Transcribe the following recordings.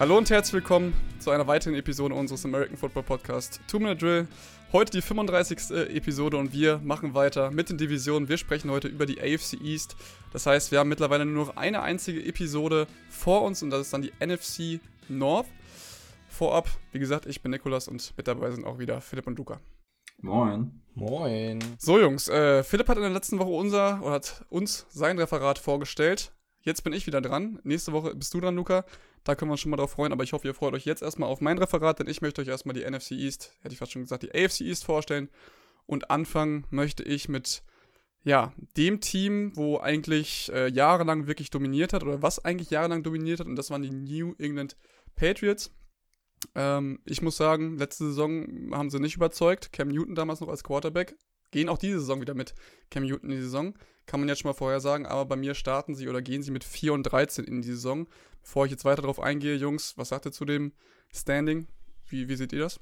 Hallo und herzlich willkommen zu einer weiteren Episode unseres American Football Podcast Two Minute Drill. Heute die 35. Episode und wir machen weiter mit den Divisionen. Wir sprechen heute über die AFC East. Das heißt, wir haben mittlerweile nur noch eine einzige Episode vor uns und das ist dann die NFC North. Vorab, wie gesagt, ich bin Nikolas und mit dabei sind auch wieder Philipp und Luca. Moin. Moin. So, Jungs, äh, Philipp hat in der letzten Woche unser oder hat uns sein Referat vorgestellt. Jetzt bin ich wieder dran. Nächste Woche bist du dran, Luca. Da können wir uns schon mal drauf freuen, aber ich hoffe, ihr freut euch jetzt erstmal auf mein Referat, denn ich möchte euch erstmal die NFC East, hätte ich fast schon gesagt, die AFC East vorstellen. Und anfangen möchte ich mit, ja, dem Team, wo eigentlich äh, jahrelang wirklich dominiert hat, oder was eigentlich jahrelang dominiert hat, und das waren die New England Patriots. Ähm, ich muss sagen, letzte Saison haben sie nicht überzeugt. Cam Newton damals noch als Quarterback. Gehen auch diese Saison wieder mit Cam Newton in die Saison. Kann man jetzt schon mal vorher sagen, aber bei mir starten sie oder gehen sie mit 4 und 13 in die Saison. Bevor ich jetzt weiter darauf eingehe, Jungs, was sagt ihr zu dem Standing? Wie, wie seht ihr das?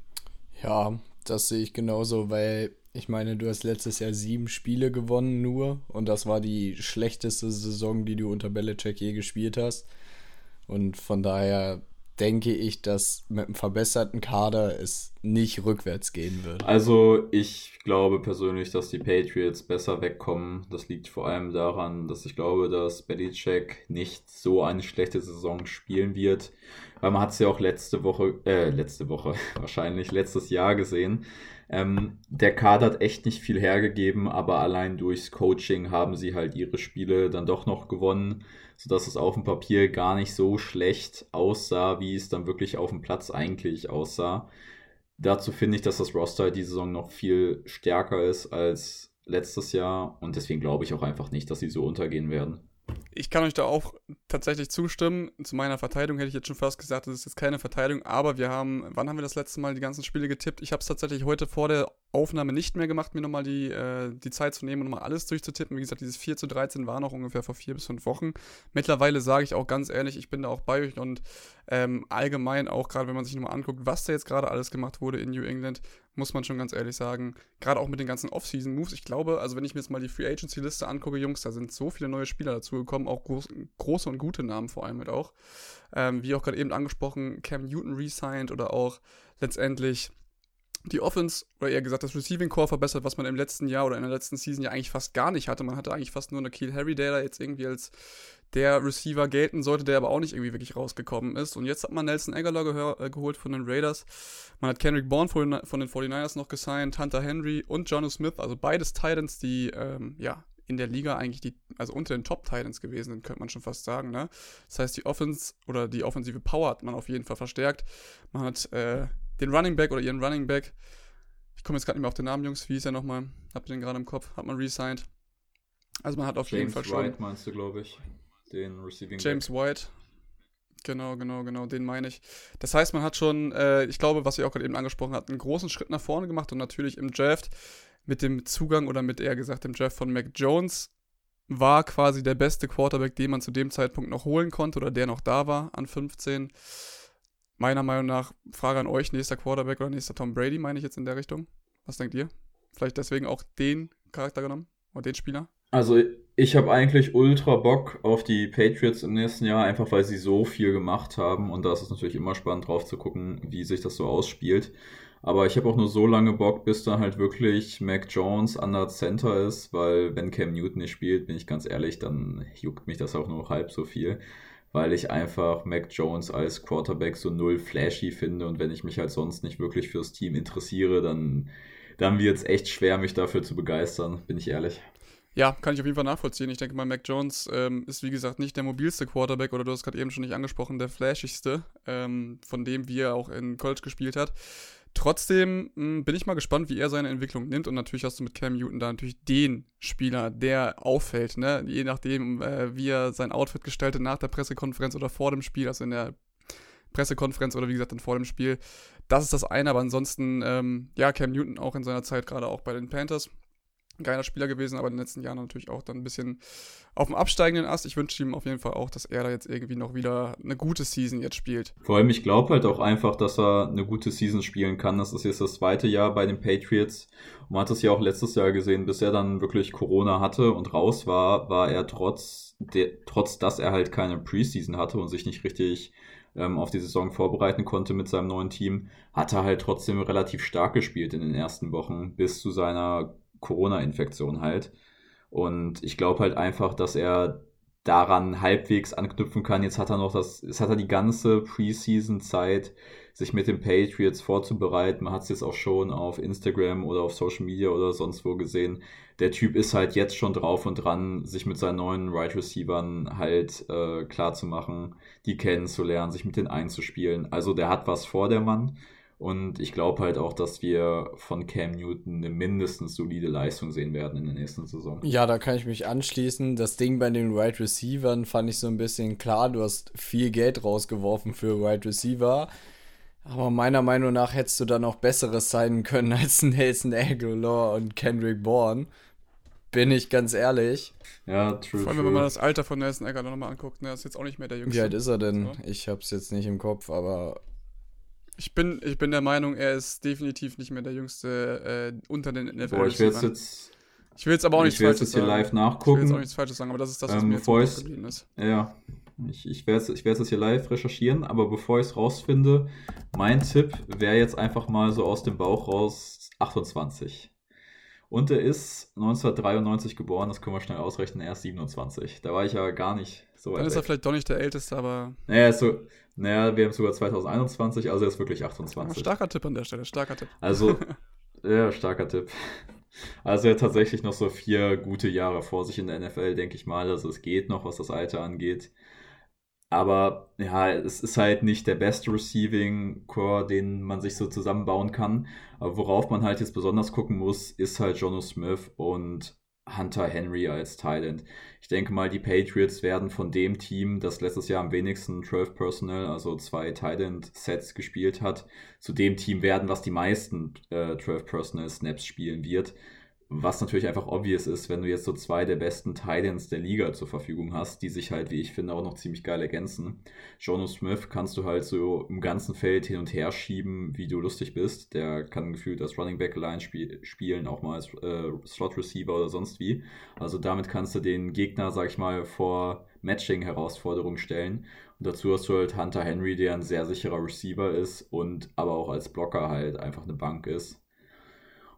Ja, das sehe ich genauso, weil ich meine, du hast letztes Jahr sieben Spiele gewonnen nur und das war die schlechteste Saison, die du unter Belichick je gespielt hast. Und von daher denke ich, dass mit einem verbesserten Kader es nicht rückwärts gehen wird. Also ich glaube persönlich, dass die Patriots besser wegkommen. Das liegt vor allem daran, dass ich glaube, dass Belichick nicht so eine schlechte Saison spielen wird. Weil man hat es ja auch letzte Woche, äh, letzte Woche wahrscheinlich, letztes Jahr gesehen. Ähm, der Kader hat echt nicht viel hergegeben, aber allein durchs Coaching haben sie halt ihre Spiele dann doch noch gewonnen sodass es auf dem Papier gar nicht so schlecht aussah, wie es dann wirklich auf dem Platz eigentlich aussah. Dazu finde ich, dass das Roster die Saison noch viel stärker ist als letztes Jahr und deswegen glaube ich auch einfach nicht, dass sie so untergehen werden ich kann euch da auch tatsächlich zustimmen. Zu meiner Verteidigung hätte ich jetzt schon fast gesagt, das ist jetzt keine Verteidigung, aber wir haben, wann haben wir das letzte Mal die ganzen Spiele getippt? Ich habe es tatsächlich heute vor der Aufnahme nicht mehr gemacht, mir nochmal die, äh, die Zeit zu nehmen und nochmal alles durchzutippen. Wie gesagt, dieses 4 zu 13 war noch ungefähr vor vier bis fünf Wochen. Mittlerweile sage ich auch ganz ehrlich, ich bin da auch bei euch und ähm, allgemein auch gerade, wenn man sich nochmal anguckt, was da jetzt gerade alles gemacht wurde in New England, muss man schon ganz ehrlich sagen. Gerade auch mit den ganzen Off-Season-Moves. Ich glaube, also wenn ich mir jetzt mal die Free Agency-Liste angucke, Jungs, da sind so viele neue Spieler dazugekommen, auch groß, große und gute Namen vor allem mit auch. Ähm, wie auch gerade eben angesprochen, Cam Newton resigned oder auch letztendlich die Offense, oder eher gesagt, das Receiving Core verbessert, was man im letzten Jahr oder in der letzten Season ja eigentlich fast gar nicht hatte. Man hatte eigentlich fast nur eine Kiel Harry, der da jetzt irgendwie als der Receiver gelten sollte, der aber auch nicht irgendwie wirklich rausgekommen ist. Und jetzt hat man Nelson Aguilar äh, geholt von den Raiders. Man hat Kendrick Bourne von, von den 49ers noch gesigned, Hunter Henry und Jono Smith, also beides Titans, die ähm, ja in der Liga eigentlich die, also unter den Top Titans gewesen sind, könnte man schon fast sagen. Ne? Das heißt, die Offense oder die offensive Power hat man auf jeden Fall verstärkt. Man hat äh, den Running Back oder ihren Running Back, ich komme jetzt gerade nicht mehr auf den Namen, Jungs, wie ist er nochmal? Habt ihr den gerade im Kopf? Hat man resigned. Also man hat auf James jeden Fall schon. White meinst du, glaube ich den Receiving James Back. White. Genau, genau, genau, den meine ich. Das heißt, man hat schon, äh, ich glaube, was ihr auch gerade eben angesprochen habt, einen großen Schritt nach vorne gemacht und natürlich im Draft mit dem Zugang oder mit eher gesagt dem Draft von Mac Jones war quasi der beste Quarterback, den man zu dem Zeitpunkt noch holen konnte oder der noch da war an 15. Meiner Meinung nach, Frage an euch, nächster Quarterback oder nächster Tom Brady, meine ich jetzt in der Richtung. Was denkt ihr? Vielleicht deswegen auch den Charakter genommen oder den Spieler? Also ich habe eigentlich ultra Bock auf die Patriots im nächsten Jahr, einfach weil sie so viel gemacht haben und da ist es natürlich immer spannend drauf zu gucken, wie sich das so ausspielt. Aber ich habe auch nur so lange Bock, bis da halt wirklich Mac Jones an der Center ist, weil wenn Cam Newton nicht spielt, bin ich ganz ehrlich, dann juckt mich das auch nur halb so viel, weil ich einfach Mac Jones als Quarterback so null flashy finde und wenn ich mich halt sonst nicht wirklich fürs Team interessiere, dann, dann wird es echt schwer, mich dafür zu begeistern, bin ich ehrlich. Ja, kann ich auf jeden Fall nachvollziehen. Ich denke mal, Mac Jones ähm, ist wie gesagt nicht der mobilste Quarterback oder du hast gerade eben schon nicht angesprochen, der flashigste, ähm, von dem wie er auch in College gespielt hat. Trotzdem mh, hm, bin ich mal gespannt, wie er seine Entwicklung nimmt. Und natürlich hast du mit Cam Newton da natürlich den Spieler, der auffällt, ne? Je nachdem, äh, wie er sein Outfit gestaltet nach der Pressekonferenz oder vor dem Spiel, also in der Pressekonferenz oder wie gesagt dann vor dem Spiel. Das ist das eine, aber ansonsten, ähm, ja, Cam Newton auch in seiner Zeit gerade auch bei den Panthers geiler Spieler gewesen, aber in den letzten Jahren natürlich auch dann ein bisschen auf dem absteigenden Ast. Ich wünsche ihm auf jeden Fall auch, dass er da jetzt irgendwie noch wieder eine gute Season jetzt spielt. Vor allem, ich glaube halt auch einfach, dass er eine gute Season spielen kann. Das ist jetzt das zweite Jahr bei den Patriots. Und man hat es ja auch letztes Jahr gesehen, bis er dann wirklich Corona hatte und raus war, war er trotz, der, trotz dass er halt keine Preseason hatte und sich nicht richtig ähm, auf die Saison vorbereiten konnte mit seinem neuen Team, hat er halt trotzdem relativ stark gespielt in den ersten Wochen bis zu seiner Corona-Infektion halt. Und ich glaube halt einfach, dass er daran halbwegs anknüpfen kann. Jetzt hat er noch das, jetzt hat er die ganze Preseason-Zeit, sich mit den Patriots vorzubereiten. Man hat es jetzt auch schon auf Instagram oder auf Social Media oder sonst wo gesehen. Der Typ ist halt jetzt schon drauf und dran, sich mit seinen neuen Right Receivern halt äh, klar die kennenzulernen, sich mit denen einzuspielen. Also der hat was vor, der Mann. Und ich glaube halt auch, dass wir von Cam Newton eine mindestens solide Leistung sehen werden in der nächsten Saison. Ja, da kann ich mich anschließen. Das Ding bei den Wide right Receivern fand ich so ein bisschen klar. Du hast viel Geld rausgeworfen für Wide right Receiver. Aber meiner Meinung nach hättest du dann auch besseres sein können als Nelson Aguilar und Kendrick Bourne. Bin ich ganz ehrlich. Ja, true. Vor allem, true. wenn man das Alter von Nelson Aguilar nochmal anguckt, ne, ist jetzt auch nicht mehr der Jüngste. Wie alt ist er denn? So. Ich hab's jetzt nicht im Kopf, aber ich bin, ich bin der Meinung, er ist definitiv nicht mehr der Jüngste äh, unter den NFL. Boah, ich will jetzt. Ich will jetzt aber auch nichts Falsches jetzt hier sagen. live nachgucken. Ich will jetzt auch nichts Falsches sagen, aber das ist das, was ähm, mir jetzt geblieben ist. Ja, ich, ich werde es ich jetzt hier live recherchieren, aber bevor ich es rausfinde, mein Tipp wäre jetzt einfach mal so aus dem Bauch raus 28. Und er ist 1993 geboren, das können wir schnell ausrechnen, er ist 27. Da war ich ja gar nicht so weit Dann ist weg. er vielleicht doch nicht der Älteste, aber. Naja, so, naja, wir haben sogar 2021, also er ist wirklich 28. Ja, starker Tipp an der Stelle, starker Tipp. Also, ja, starker Tipp. Also er hat tatsächlich noch so vier gute Jahre vor sich in der NFL, denke ich mal. Also es geht noch, was das Alter angeht. Aber ja, es ist halt nicht der beste Receiving Core, den man sich so zusammenbauen kann. Aber worauf man halt jetzt besonders gucken muss, ist halt Jono Smith und Hunter Henry als Thailand. Ich denke mal, die Patriots werden von dem Team, das letztes Jahr am wenigsten 12 Personnel, also zwei Thailand Sets gespielt hat, zu dem Team werden, was die meisten äh, 12 Personnel Snaps spielen wird. Was natürlich einfach obvious ist, wenn du jetzt so zwei der besten Titans der Liga zur Verfügung hast, die sich halt, wie ich finde, auch noch ziemlich geil ergänzen. Jono Smith kannst du halt so im ganzen Feld hin und her schieben, wie du lustig bist. Der kann gefühlt als Running Back Line spiel spielen, auch mal als äh, Slot Receiver oder sonst wie. Also damit kannst du den Gegner, sag ich mal, vor Matching-Herausforderungen stellen. Und dazu hast du halt Hunter Henry, der ein sehr sicherer Receiver ist und aber auch als Blocker halt einfach eine Bank ist.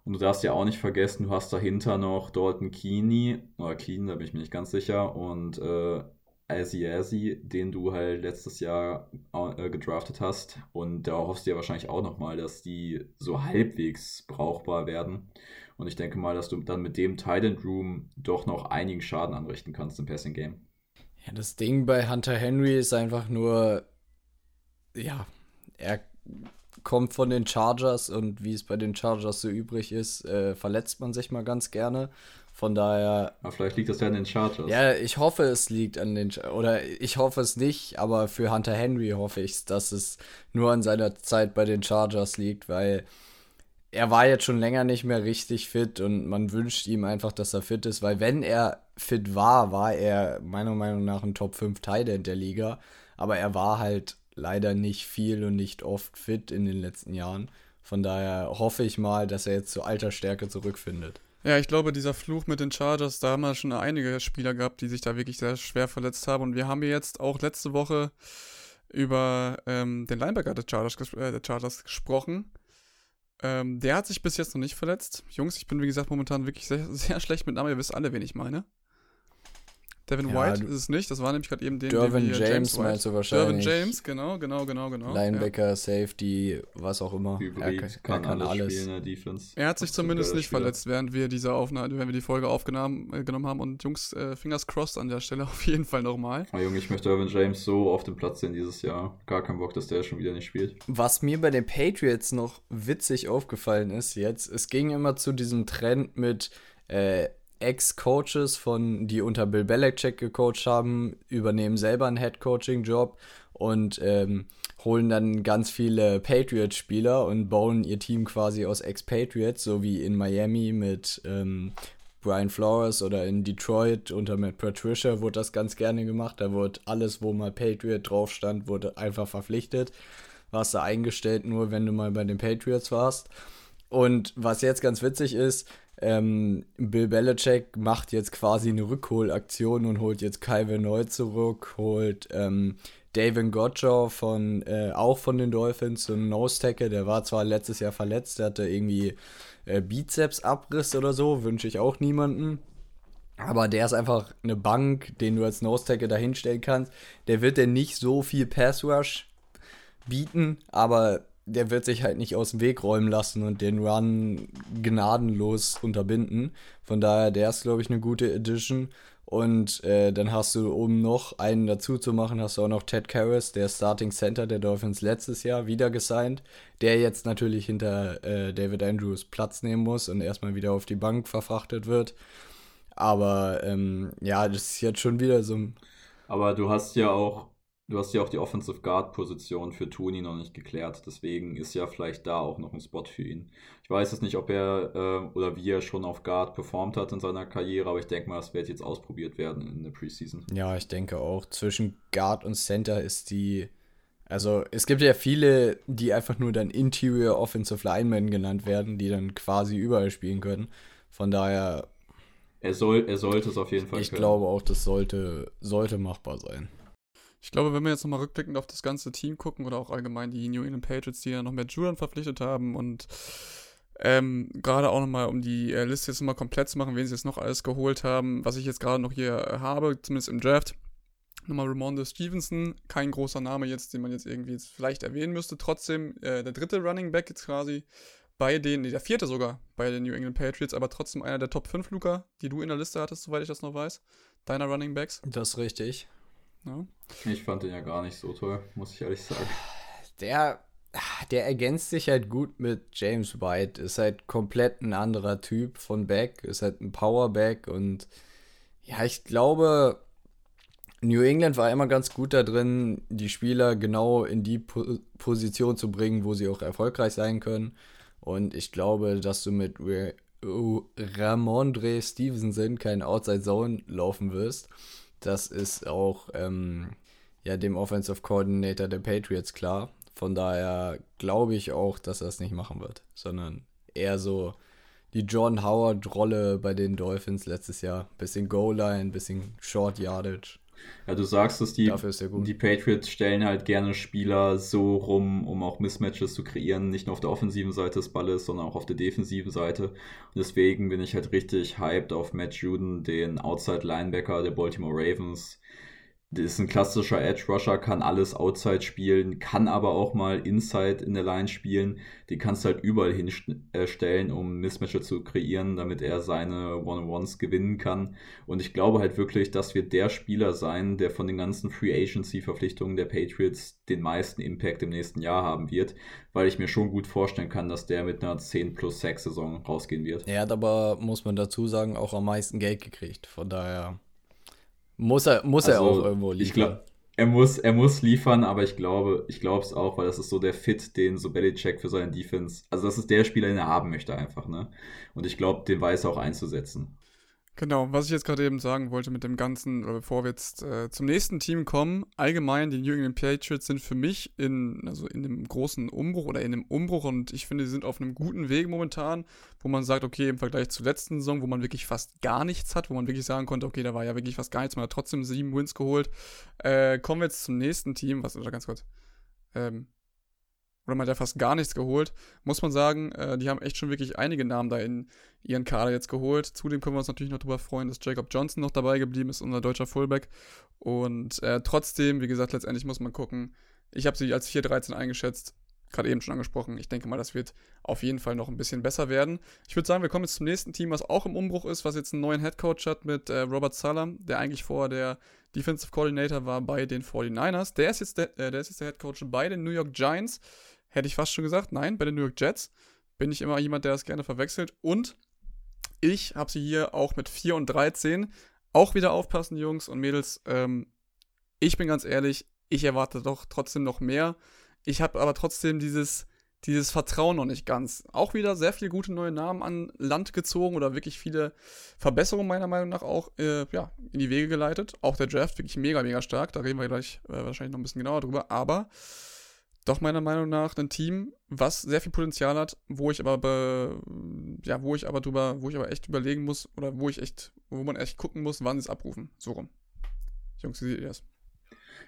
Und du darfst ja auch nicht vergessen, du hast dahinter noch Dalton Keeney, oder Keen, da bin ich mir nicht ganz sicher, und äh, Aziazi, den du halt letztes Jahr äh, gedraftet hast. Und da hoffst du ja wahrscheinlich auch nochmal, dass die so halbwegs brauchbar werden. Und ich denke mal, dass du dann mit dem Titan Room doch noch einigen Schaden anrichten kannst im Passing Game. Ja, das Ding bei Hunter Henry ist einfach nur, ja, er kommt von den Chargers und wie es bei den Chargers so übrig ist, äh, verletzt man sich mal ganz gerne. Von daher. Aber vielleicht liegt das ja an den Chargers. Ja, ich hoffe, es liegt an den. Oder ich hoffe es nicht, aber für Hunter Henry hoffe ich, dass es nur an seiner Zeit bei den Chargers liegt, weil er war jetzt schon länger nicht mehr richtig fit und man wünscht ihm einfach, dass er fit ist, weil wenn er fit war, war er meiner Meinung nach ein Top 5 Tight der Liga, aber er war halt leider nicht viel und nicht oft fit in den letzten Jahren. Von daher hoffe ich mal, dass er jetzt zu alter Stärke zurückfindet. Ja, ich glaube, dieser Fluch mit den Chargers, da haben wir schon einige Spieler gehabt, die sich da wirklich sehr schwer verletzt haben. Und wir haben jetzt auch letzte Woche über ähm, den Linebacker der Chargers, äh, der Chargers gesprochen. Ähm, der hat sich bis jetzt noch nicht verletzt. Jungs, ich bin wie gesagt momentan wirklich sehr, sehr schlecht mit Namen. Ihr wisst alle, wen ich meine. Devin ja, White ist es nicht, das war nämlich gerade eben den, Dervin den James, James meinst du wahrscheinlich. Dervin James, genau, genau, genau, genau. Linebacker, ja. Safety, was auch immer. Hybrid, er, kann, kann alles. Spielen, er hat sich zumindest nicht Spieler. verletzt, während wir diese Aufnahme, wenn wir die Folge aufgenommen äh, genommen haben. Und Jungs, äh, Fingers crossed an der Stelle auf jeden Fall nochmal. Oh, Junge, ich möchte Dervin James so auf dem Platz sehen dieses Jahr. Gar keinen Bock, dass der schon wieder nicht spielt. Was mir bei den Patriots noch witzig aufgefallen ist jetzt, es ging immer zu diesem Trend mit äh, Ex-Coaches von, die unter Bill Belichick gecoacht haben, übernehmen selber einen Head-Coaching-Job und ähm, holen dann ganz viele Patriots-Spieler und bauen ihr Team quasi aus Ex-Patriots, so wie in Miami mit ähm, Brian Flores oder in Detroit unter Matt Patricia wurde das ganz gerne gemacht. Da wurde alles, wo mal Patriot drauf stand, wurde einfach verpflichtet. Warst du eingestellt, nur wenn du mal bei den Patriots warst. Und was jetzt ganz witzig ist, ähm, Bill Belichick macht jetzt quasi eine Rückholaktion und holt jetzt Calvin Neu zurück, holt ähm, David Gottschall von, äh, auch von den Dolphins, so ein Nose-Tackle, der war zwar letztes Jahr verletzt, der hatte irgendwie äh, Bizeps-Abriss oder so, wünsche ich auch niemanden. Aber der ist einfach eine Bank, den du als Nose-Tackle dahinstellen kannst. Der wird dir nicht so viel Pass-Rush bieten, aber der wird sich halt nicht aus dem Weg räumen lassen und den Run gnadenlos unterbinden. Von daher, der ist, glaube ich, eine gute Edition. Und äh, dann hast du, um noch einen dazu zu machen, hast du auch noch Ted Karras, der Starting Center der Dolphins letztes Jahr wieder gesigned, der jetzt natürlich hinter äh, David Andrews Platz nehmen muss und erstmal wieder auf die Bank verfrachtet wird. Aber ähm, ja, das ist jetzt schon wieder so ein. Aber du hast ja auch Du hast ja auch die Offensive Guard Position für Tony noch nicht geklärt, deswegen ist ja vielleicht da auch noch ein Spot für ihn. Ich weiß es nicht, ob er äh, oder wie er schon auf Guard performt hat in seiner Karriere, aber ich denke mal, das wird jetzt ausprobiert werden in der Preseason. Ja, ich denke auch. Zwischen Guard und Center ist die. Also, es gibt ja viele, die einfach nur dann Interior Offensive Linemen genannt werden, die dann quasi überall spielen können. Von daher. Er, soll, er sollte es auf jeden Fall Ich können. glaube auch, das sollte, sollte machbar sein. Ich glaube, wenn wir jetzt nochmal rückblickend auf das ganze Team gucken oder auch allgemein die New England Patriots, die ja noch mehr Julian verpflichtet haben und ähm, gerade auch nochmal, um die äh, Liste jetzt nochmal komplett zu machen, wen sie jetzt noch alles geholt haben, was ich jetzt gerade noch hier äh, habe, zumindest im Draft. Nochmal Ramondo Stevenson, kein großer Name jetzt, den man jetzt irgendwie jetzt vielleicht erwähnen müsste. Trotzdem äh, der dritte Running Back jetzt quasi bei den, nee, der vierte sogar bei den New England Patriots, aber trotzdem einer der Top 5, Luca, die du in der Liste hattest, soweit ich das noch weiß. Deiner Running Backs. Das ist richtig. Ja. Ich fand den ja gar nicht so toll, muss ich ehrlich sagen. Der, der ergänzt sich halt gut mit James White. Ist halt komplett ein anderer Typ von Back. Ist halt ein Powerback und ja, ich glaube, New England war immer ganz gut da drin, die Spieler genau in die po Position zu bringen, wo sie auch erfolgreich sein können. Und ich glaube, dass du mit Ramondre Stevenson keinen Outside Zone laufen wirst. Das ist auch ähm, ja, dem Offensive Coordinator der Patriots klar. Von daher glaube ich auch, dass er es nicht machen wird, sondern eher so die John Howard-Rolle bei den Dolphins letztes Jahr. Bisschen Goal-Line, bisschen Short Yardage. Ja, du sagst es, die, die Patriots stellen halt gerne Spieler so rum, um auch Mismatches zu kreieren, nicht nur auf der offensiven Seite des Balles, sondern auch auf der defensiven Seite. Und deswegen bin ich halt richtig hyped auf Matt Juden, den Outside Linebacker der Baltimore Ravens, ist ein klassischer Edge Rusher, kann alles outside spielen, kann aber auch mal inside in der Line spielen. Die kannst du halt überall hinstellen, um Mismatches zu kreieren, damit er seine One-on-Ones gewinnen kann. Und ich glaube halt wirklich, dass wir der Spieler sein, der von den ganzen Free Agency-Verpflichtungen der Patriots den meisten Impact im nächsten Jahr haben wird, weil ich mir schon gut vorstellen kann, dass der mit einer 10 plus 6 Saison rausgehen wird. Er hat aber, muss man dazu sagen, auch am meisten Geld gekriegt. Von daher muss er, muss also, er auch irgendwo liefern. Ich glaub, er muss, er muss liefern, aber ich glaube, ich glaube es auch, weil das ist so der Fit, den so Belichick für seinen Defense, also das ist der Spieler, den er haben möchte einfach, ne? Und ich glaube, den weiß er auch einzusetzen. Genau, was ich jetzt gerade eben sagen wollte mit dem Ganzen, bevor wir jetzt äh, zum nächsten Team kommen, allgemein, die New England Patriots sind für mich in, also in einem großen Umbruch oder in einem Umbruch und ich finde, sie sind auf einem guten Weg momentan, wo man sagt, okay, im Vergleich zur letzten Saison, wo man wirklich fast gar nichts hat, wo man wirklich sagen konnte, okay, da war ja wirklich fast gar nichts, man hat trotzdem sieben Wins geholt. Äh, kommen wir jetzt zum nächsten Team, was, oder ganz kurz, ähm, oder man hat ja fast gar nichts geholt, muss man sagen, äh, die haben echt schon wirklich einige Namen da in ihren Kader jetzt geholt. Zudem können wir uns natürlich noch darüber freuen, dass Jacob Johnson noch dabei geblieben ist, unser deutscher Fullback. Und äh, trotzdem, wie gesagt, letztendlich muss man gucken. Ich habe sie als 4-13 eingeschätzt, gerade eben schon angesprochen. Ich denke mal, das wird auf jeden Fall noch ein bisschen besser werden. Ich würde sagen, wir kommen jetzt zum nächsten Team, was auch im Umbruch ist, was jetzt einen neuen Headcoach hat mit äh, Robert Salam, der eigentlich vorher der Defensive Coordinator war bei den 49ers. Der ist jetzt der, äh, der, ist jetzt der Head Coach bei den New York Giants hätte ich fast schon gesagt. Nein, bei den New York Jets bin ich immer jemand, der das gerne verwechselt. Und ich habe sie hier auch mit 4 und 13. Auch wieder aufpassen, Jungs und Mädels. Ähm, ich bin ganz ehrlich, ich erwarte doch trotzdem noch mehr. Ich habe aber trotzdem dieses, dieses Vertrauen noch nicht ganz. Auch wieder sehr viele gute neue Namen an Land gezogen oder wirklich viele Verbesserungen meiner Meinung nach auch äh, ja, in die Wege geleitet. Auch der Draft wirklich mega, mega stark. Da reden wir gleich äh, wahrscheinlich noch ein bisschen genauer drüber. Aber doch meiner Meinung nach ein Team, was sehr viel Potenzial hat, wo ich aber be, ja, wo ich aber drüber, wo ich aber echt überlegen muss oder wo ich echt, wo man echt gucken muss, wann sie es abrufen. So rum. Jungs, wie seht ihr das?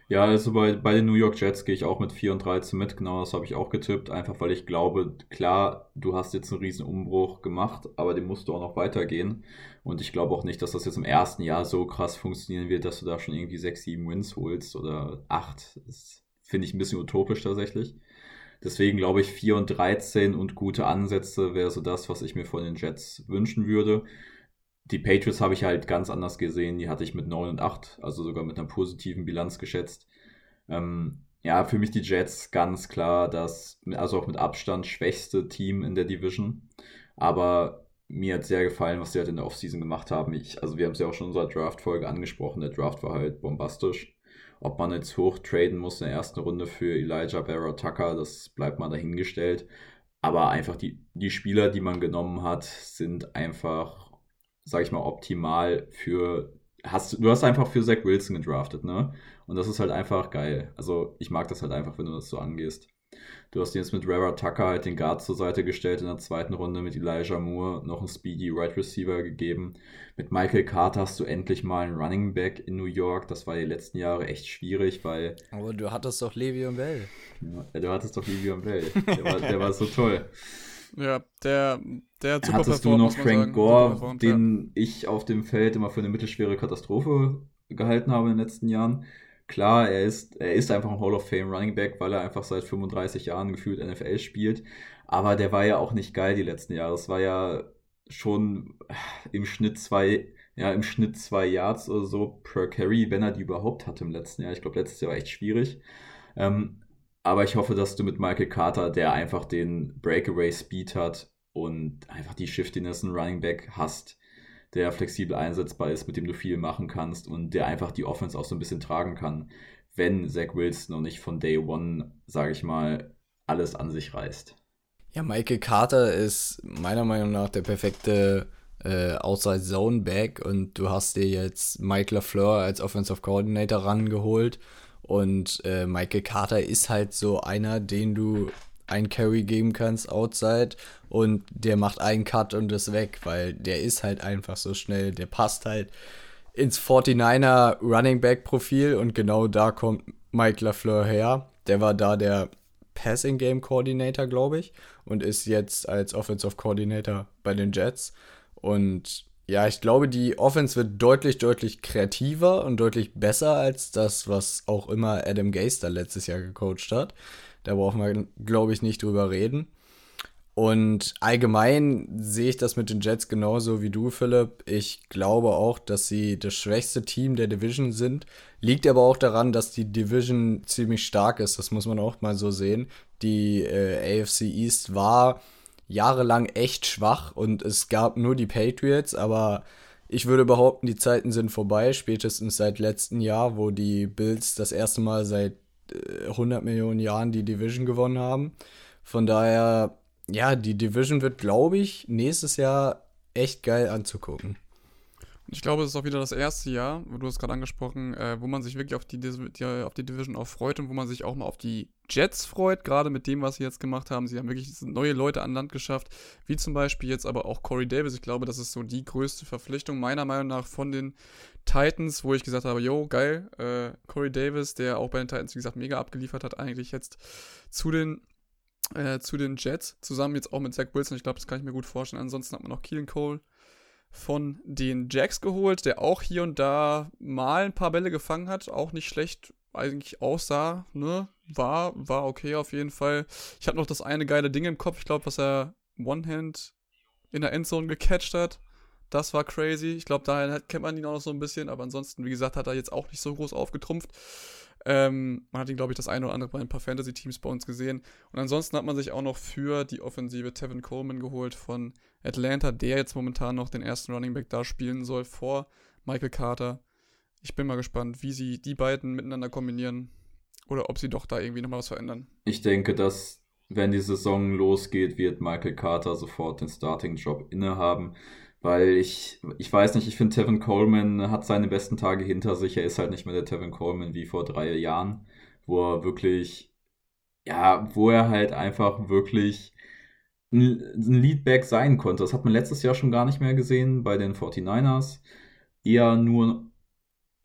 Ja, also bei, bei den New York Jets gehe ich auch mit 4 und 13 mit, genau das habe ich auch getippt, einfach weil ich glaube, klar, du hast jetzt einen riesen Umbruch gemacht, aber den musst du auch noch weitergehen. Und ich glaube auch nicht, dass das jetzt im ersten Jahr so krass funktionieren wird, dass du da schon irgendwie 6, 7 Wins holst oder 8. Das finde ich ein bisschen utopisch tatsächlich. Deswegen glaube ich 4 und 13 und gute Ansätze wäre so das, was ich mir von den Jets wünschen würde die Patriots habe ich halt ganz anders gesehen. Die hatte ich mit 9 und 8, also sogar mit einer positiven Bilanz geschätzt. Ähm, ja, für mich die Jets ganz klar das, also auch mit Abstand schwächste Team in der Division. Aber mir hat sehr gefallen, was sie halt in der Offseason gemacht haben. Ich, also wir haben es ja auch schon in unserer Draft-Folge angesprochen. Der Draft war halt bombastisch. Ob man jetzt hoch traden muss in der ersten Runde für Elijah Barra Tucker, das bleibt mal dahingestellt. Aber einfach die, die Spieler, die man genommen hat, sind einfach sag ich mal, optimal für. Hast, du hast einfach für Zach Wilson gedraftet, ne? Und das ist halt einfach geil. Also ich mag das halt einfach, wenn du das so angehst. Du hast jetzt mit Rara Tucker halt den Guard zur Seite gestellt in der zweiten Runde, mit Elijah Moore noch einen Speedy Right Receiver gegeben. Mit Michael Carter hast du endlich mal einen Running Back in New York. Das war die letzten Jahre echt schwierig, weil. Aber du hattest doch Levi und Bell. Ja, du hattest doch Levi und Bell. Der war, der war so toll. Ja, der, der hat super Hattest du noch Frank Gore, den ja. ich auf dem Feld immer für eine mittelschwere Katastrophe gehalten habe in den letzten Jahren. Klar, er ist, er ist einfach ein Hall of Fame Running Back, weil er einfach seit 35 Jahren gefühlt NFL spielt. Aber der war ja auch nicht geil die letzten Jahre. Es war ja schon im Schnitt zwei, ja, im Schnitt zwei Yards oder so per Carry, wenn er die überhaupt hatte im letzten Jahr. Ich glaube, letztes Jahr war echt schwierig. Ähm, aber ich hoffe, dass du mit Michael Carter, der einfach den Breakaway Speed hat und einfach die Shiftiness ein Running Back hast, der flexibel einsetzbar ist, mit dem du viel machen kannst und der einfach die Offense auch so ein bisschen tragen kann, wenn Zach Wilson noch nicht von Day One, sage ich mal, alles an sich reißt. Ja, Michael Carter ist meiner Meinung nach der perfekte äh, Outside Zone Back und du hast dir jetzt Mike LaFleur als Offensive Coordinator rangeholt und äh, Michael Carter ist halt so einer, den du ein Carry geben kannst outside und der macht einen Cut und ist weg, weil der ist halt einfach so schnell, der passt halt ins 49er Running Back Profil und genau da kommt Mike LaFleur her. Der war da der Passing Game Coordinator, glaube ich, und ist jetzt als Offensive Coordinator bei den Jets und ja, ich glaube, die Offense wird deutlich, deutlich kreativer und deutlich besser als das, was auch immer Adam Geister letztes Jahr gecoacht hat. Da brauchen wir, glaube ich, nicht drüber reden. Und allgemein sehe ich das mit den Jets genauso wie du, Philipp. Ich glaube auch, dass sie das schwächste Team der Division sind. Liegt aber auch daran, dass die Division ziemlich stark ist. Das muss man auch mal so sehen. Die äh, AFC East war jahrelang echt schwach und es gab nur die Patriots, aber ich würde behaupten, die Zeiten sind vorbei, spätestens seit letztem Jahr, wo die Bills das erste Mal seit 100 äh, Millionen Jahren die Division gewonnen haben. Von daher, ja, die Division wird, glaube ich, nächstes Jahr echt geil anzugucken. Ich glaube, es ist auch wieder das erste Jahr, wo du es gerade angesprochen, äh, wo man sich wirklich auf die, die, auf die Division auch freut und wo man sich auch mal auf die Jets freut, gerade mit dem, was sie jetzt gemacht haben. Sie haben wirklich neue Leute an Land geschafft, wie zum Beispiel jetzt aber auch Corey Davis. Ich glaube, das ist so die größte Verpflichtung meiner Meinung nach von den Titans, wo ich gesagt habe, yo, geil, äh, Corey Davis, der auch bei den Titans, wie gesagt, mega abgeliefert hat, eigentlich jetzt zu den äh, zu den Jets, zusammen jetzt auch mit Zach Wilson. Ich glaube, das kann ich mir gut vorstellen. Ansonsten hat man noch Keelan Cole, von den Jacks geholt, der auch hier und da mal ein paar Bälle gefangen hat, auch nicht schlecht eigentlich aussah, ne? War, war okay auf jeden Fall. Ich habe noch das eine geile Ding im Kopf, ich glaube, was er One-Hand in der Endzone gecatcht hat. Das war crazy. Ich glaube, daher kennt man ihn auch noch so ein bisschen, aber ansonsten, wie gesagt, hat er jetzt auch nicht so groß aufgetrumpft. Ähm, man hat ihn, glaube ich, das eine oder andere bei ein paar Fantasy-Teams bei uns gesehen. Und ansonsten hat man sich auch noch für die Offensive Tevin Coleman geholt von Atlanta, der jetzt momentan noch den ersten Running Back da spielen soll vor Michael Carter. Ich bin mal gespannt, wie sie die beiden miteinander kombinieren oder ob sie doch da irgendwie nochmal was verändern. Ich denke, dass wenn die Saison losgeht, wird Michael Carter sofort den Starting-Job innehaben. Weil ich, ich weiß nicht, ich finde, Tevin Coleman hat seine besten Tage hinter sich. Er ist halt nicht mehr der Tevin Coleman wie vor drei Jahren, wo er wirklich, ja, wo er halt einfach wirklich ein, Leadback sein konnte. Das hat man letztes Jahr schon gar nicht mehr gesehen bei den 49ers. Eher nur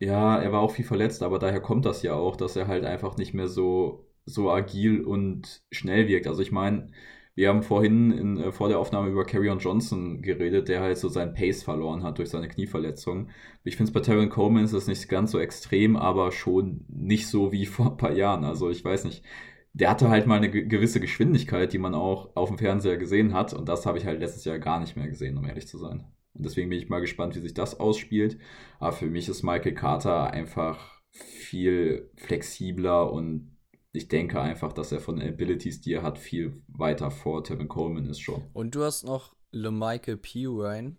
Ja, er war auch viel verletzt, aber daher kommt das ja auch, dass er halt einfach nicht mehr so, so agil und schnell wirkt. Also ich meine, wir haben vorhin in, äh, vor der Aufnahme über Carrion Johnson geredet, der halt so seinen Pace verloren hat durch seine Knieverletzung. Ich finde es bei Terran Coleman ist das nicht ganz so extrem, aber schon nicht so wie vor ein paar Jahren. Also ich weiß nicht. Der hatte halt mal eine gewisse Geschwindigkeit, die man auch auf dem Fernseher gesehen hat. Und das habe ich halt letztes Jahr gar nicht mehr gesehen, um ehrlich zu sein. Und deswegen bin ich mal gespannt, wie sich das ausspielt. Aber für mich ist Michael Carter einfach viel flexibler und ich denke einfach, dass er von den Abilities, die er hat, viel weiter vor Tevin Coleman ist schon. Und du hast noch LeMichael Pirine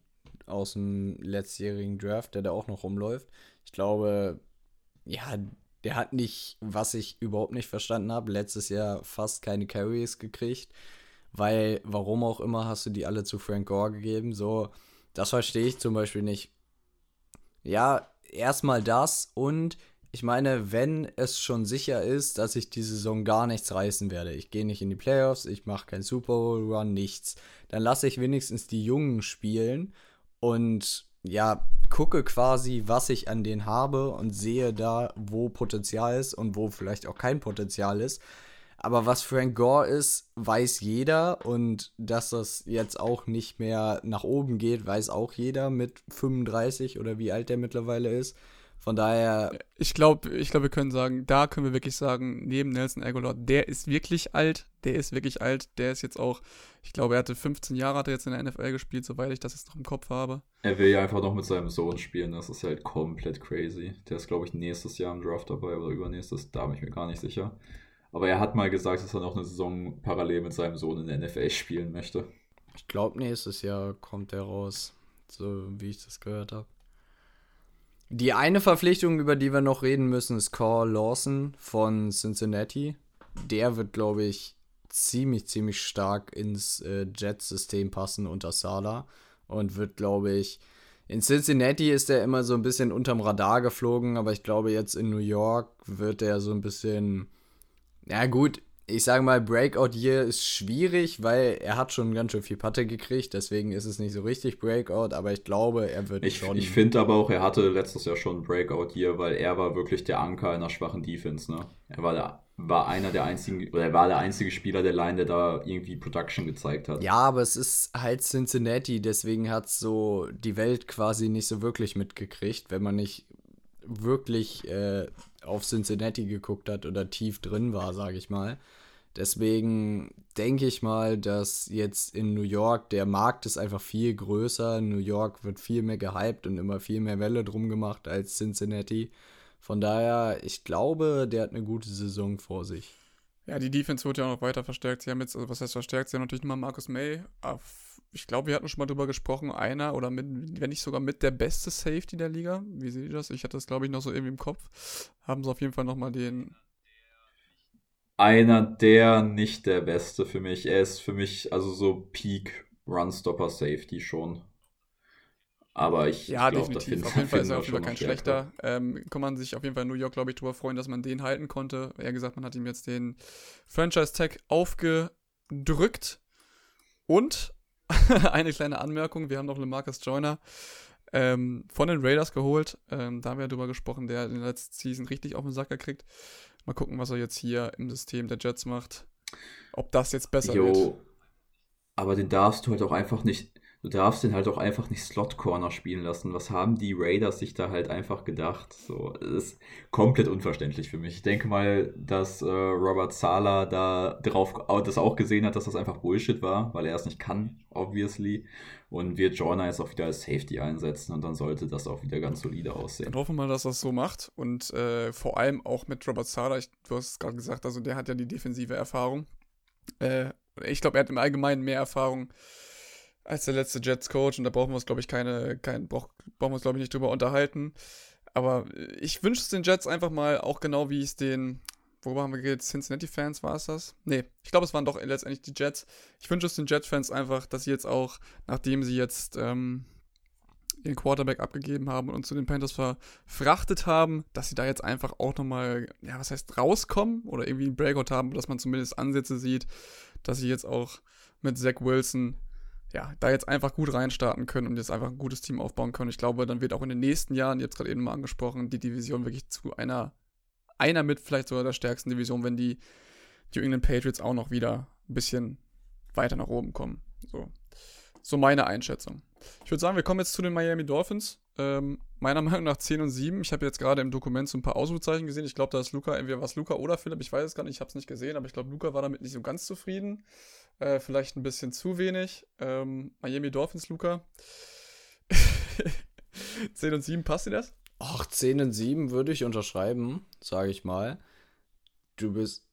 aus dem letztjährigen Draft, der da auch noch rumläuft. Ich glaube, ja, der hat nicht, was ich überhaupt nicht verstanden habe, letztes Jahr fast keine Carries gekriegt, weil, warum auch immer, hast du die alle zu Frank Gore gegeben. So, das verstehe ich zum Beispiel nicht. Ja, erstmal das und ich meine, wenn es schon sicher ist, dass ich die Saison gar nichts reißen werde, ich gehe nicht in die Playoffs, ich mache keinen Super Bowl Run, nichts, dann lasse ich wenigstens die Jungen spielen und ja, gucke quasi, was ich an denen habe und sehe da, wo Potenzial ist und wo vielleicht auch kein Potenzial ist. Aber was Frank Gore ist, weiß jeder und dass das jetzt auch nicht mehr nach oben geht, weiß auch jeder mit 35 oder wie alt der mittlerweile ist. Von daher. Ich glaube, ich glaub, wir können sagen, da können wir wirklich sagen, neben Nelson Aguilar, der ist wirklich alt. Der ist wirklich alt. Der ist jetzt auch, ich glaube, er hatte 15 Jahre, hat er jetzt in der NFL gespielt, soweit ich das jetzt noch im Kopf habe. Er will ja einfach noch mit seinem Sohn spielen. Das ist halt komplett crazy. Der ist, glaube ich, nächstes Jahr im Draft dabei oder übernächstes. Da bin ich mir gar nicht sicher. Aber er hat mal gesagt, dass er noch eine Saison parallel mit seinem Sohn in der NFL spielen möchte. Ich glaube, nächstes Jahr kommt er raus. So wie ich das gehört habe. Die eine Verpflichtung, über die wir noch reden müssen, ist Carl Lawson von Cincinnati. Der wird, glaube ich, ziemlich, ziemlich stark ins äh, Jets-System passen unter Sala und wird, glaube ich, in Cincinnati ist er immer so ein bisschen unterm Radar geflogen, aber ich glaube, jetzt in New York wird er so ein bisschen ja, gut, ich sage mal, Breakout Year ist schwierig, weil er hat schon ganz schön viel Patte gekriegt, deswegen ist es nicht so richtig Breakout, aber ich glaube, er wird ich, schon. Ich finde aber auch, er hatte letztes Jahr schon Breakout Year, weil er war wirklich der Anker einer schwachen Defense, ne? Er war der war einer der einzigen, oder er war der einzige Spieler der Line, der da irgendwie Production gezeigt hat. Ja, aber es ist halt Cincinnati, deswegen hat so die Welt quasi nicht so wirklich mitgekriegt, wenn man nicht wirklich äh, auf Cincinnati geguckt hat oder tief drin war, sage ich mal. Deswegen denke ich mal, dass jetzt in New York der Markt ist einfach viel größer. New York wird viel mehr gehypt und immer viel mehr Welle drum gemacht als Cincinnati. Von daher, ich glaube, der hat eine gute Saison vor sich. Ja, die Defense wird ja auch noch weiter verstärkt. Sie haben jetzt, also was heißt verstärkt? Sie haben natürlich nochmal Marcus May ich glaube, wir hatten schon mal drüber gesprochen, einer oder mit, wenn nicht sogar mit der beste Safety der Liga. Wie seht ihr das? Ich hatte das, glaube ich, noch so irgendwie im Kopf. Haben sie auf jeden Fall nochmal den. Einer der nicht der beste für mich. Er ist für mich also so Peak Runstopper Safety schon. Aber ich, ja, ich glaube, da finden, auf jeden Fall ist er auf jeden Fall kein schlechter. Ähm, kann man sich auf jeden Fall in New York, glaube ich, darüber freuen, dass man den halten konnte. Eher gesagt, man hat ihm jetzt den Franchise-Tag aufgedrückt. Und eine kleine Anmerkung: Wir haben noch Marcus Joyner ähm, von den Raiders geholt. Ähm, da haben wir ja drüber gesprochen, der in der letzten Season richtig auf den Sack gekriegt. Mal gucken, was er jetzt hier im System der Jets macht. Ob das jetzt besser jo, wird. Aber den darfst du halt auch einfach nicht du darfst den halt auch einfach nicht Slot Corner spielen lassen. Was haben die Raiders sich da halt einfach gedacht? So, das ist komplett unverständlich für mich. Ich denke mal, dass äh, Robert Sala da drauf das auch gesehen hat, dass das einfach Bullshit war, weil er es nicht kann, obviously. Und wird Joyner jetzt auch wieder als Safety einsetzen und dann sollte das auch wieder ganz solide aussehen. Dann hoffen wir mal, dass das so macht und äh, vor allem auch mit Robert Sala, ich, du hast es gerade gesagt, also der hat ja die defensive Erfahrung. Äh, ich glaube, er hat im Allgemeinen mehr Erfahrung als der letzte Jets-Coach und da brauchen wir uns, glaube ich, keine, kein, brauch, brauchen wir glaube ich, nicht drüber unterhalten. Aber ich wünsche es den Jets einfach mal, auch genau wie es den, worüber haben wir geredet, Cincinnati-Fans war es das? Nee, ich glaube, es waren doch letztendlich die Jets. Ich wünsche es den Jets-Fans einfach, dass sie jetzt auch, nachdem sie jetzt ähm, ihren Quarterback abgegeben haben und zu den Panthers verfrachtet haben, dass sie da jetzt einfach auch nochmal, ja, was heißt, rauskommen oder irgendwie einen Breakout haben, dass man zumindest Ansätze sieht, dass sie jetzt auch mit Zach Wilson ja, da jetzt einfach gut reinstarten können und jetzt einfach ein gutes Team aufbauen können. Ich glaube, dann wird auch in den nächsten Jahren, ihr habt es gerade eben mal angesprochen, die Division wirklich zu einer, einer mit vielleicht sogar der stärksten Division, wenn die New England Patriots auch noch wieder ein bisschen weiter nach oben kommen. So, so meine Einschätzung. Ich würde sagen, wir kommen jetzt zu den Miami Dolphins. Ähm, meiner Meinung nach 10 und 7. Ich habe jetzt gerade im Dokument so ein paar Ausrufezeichen gesehen. Ich glaube, da ist Luca, entweder was Luca oder Philipp, ich weiß es gar nicht, ich habe es nicht gesehen, aber ich glaube, Luca war damit nicht so ganz zufrieden. Äh, vielleicht ein bisschen zu wenig. Ähm, Miami Dolphins, Luca. 10 und 7, passt dir das? Ach, 10 und 7 würde ich unterschreiben, sage ich mal. Du bist.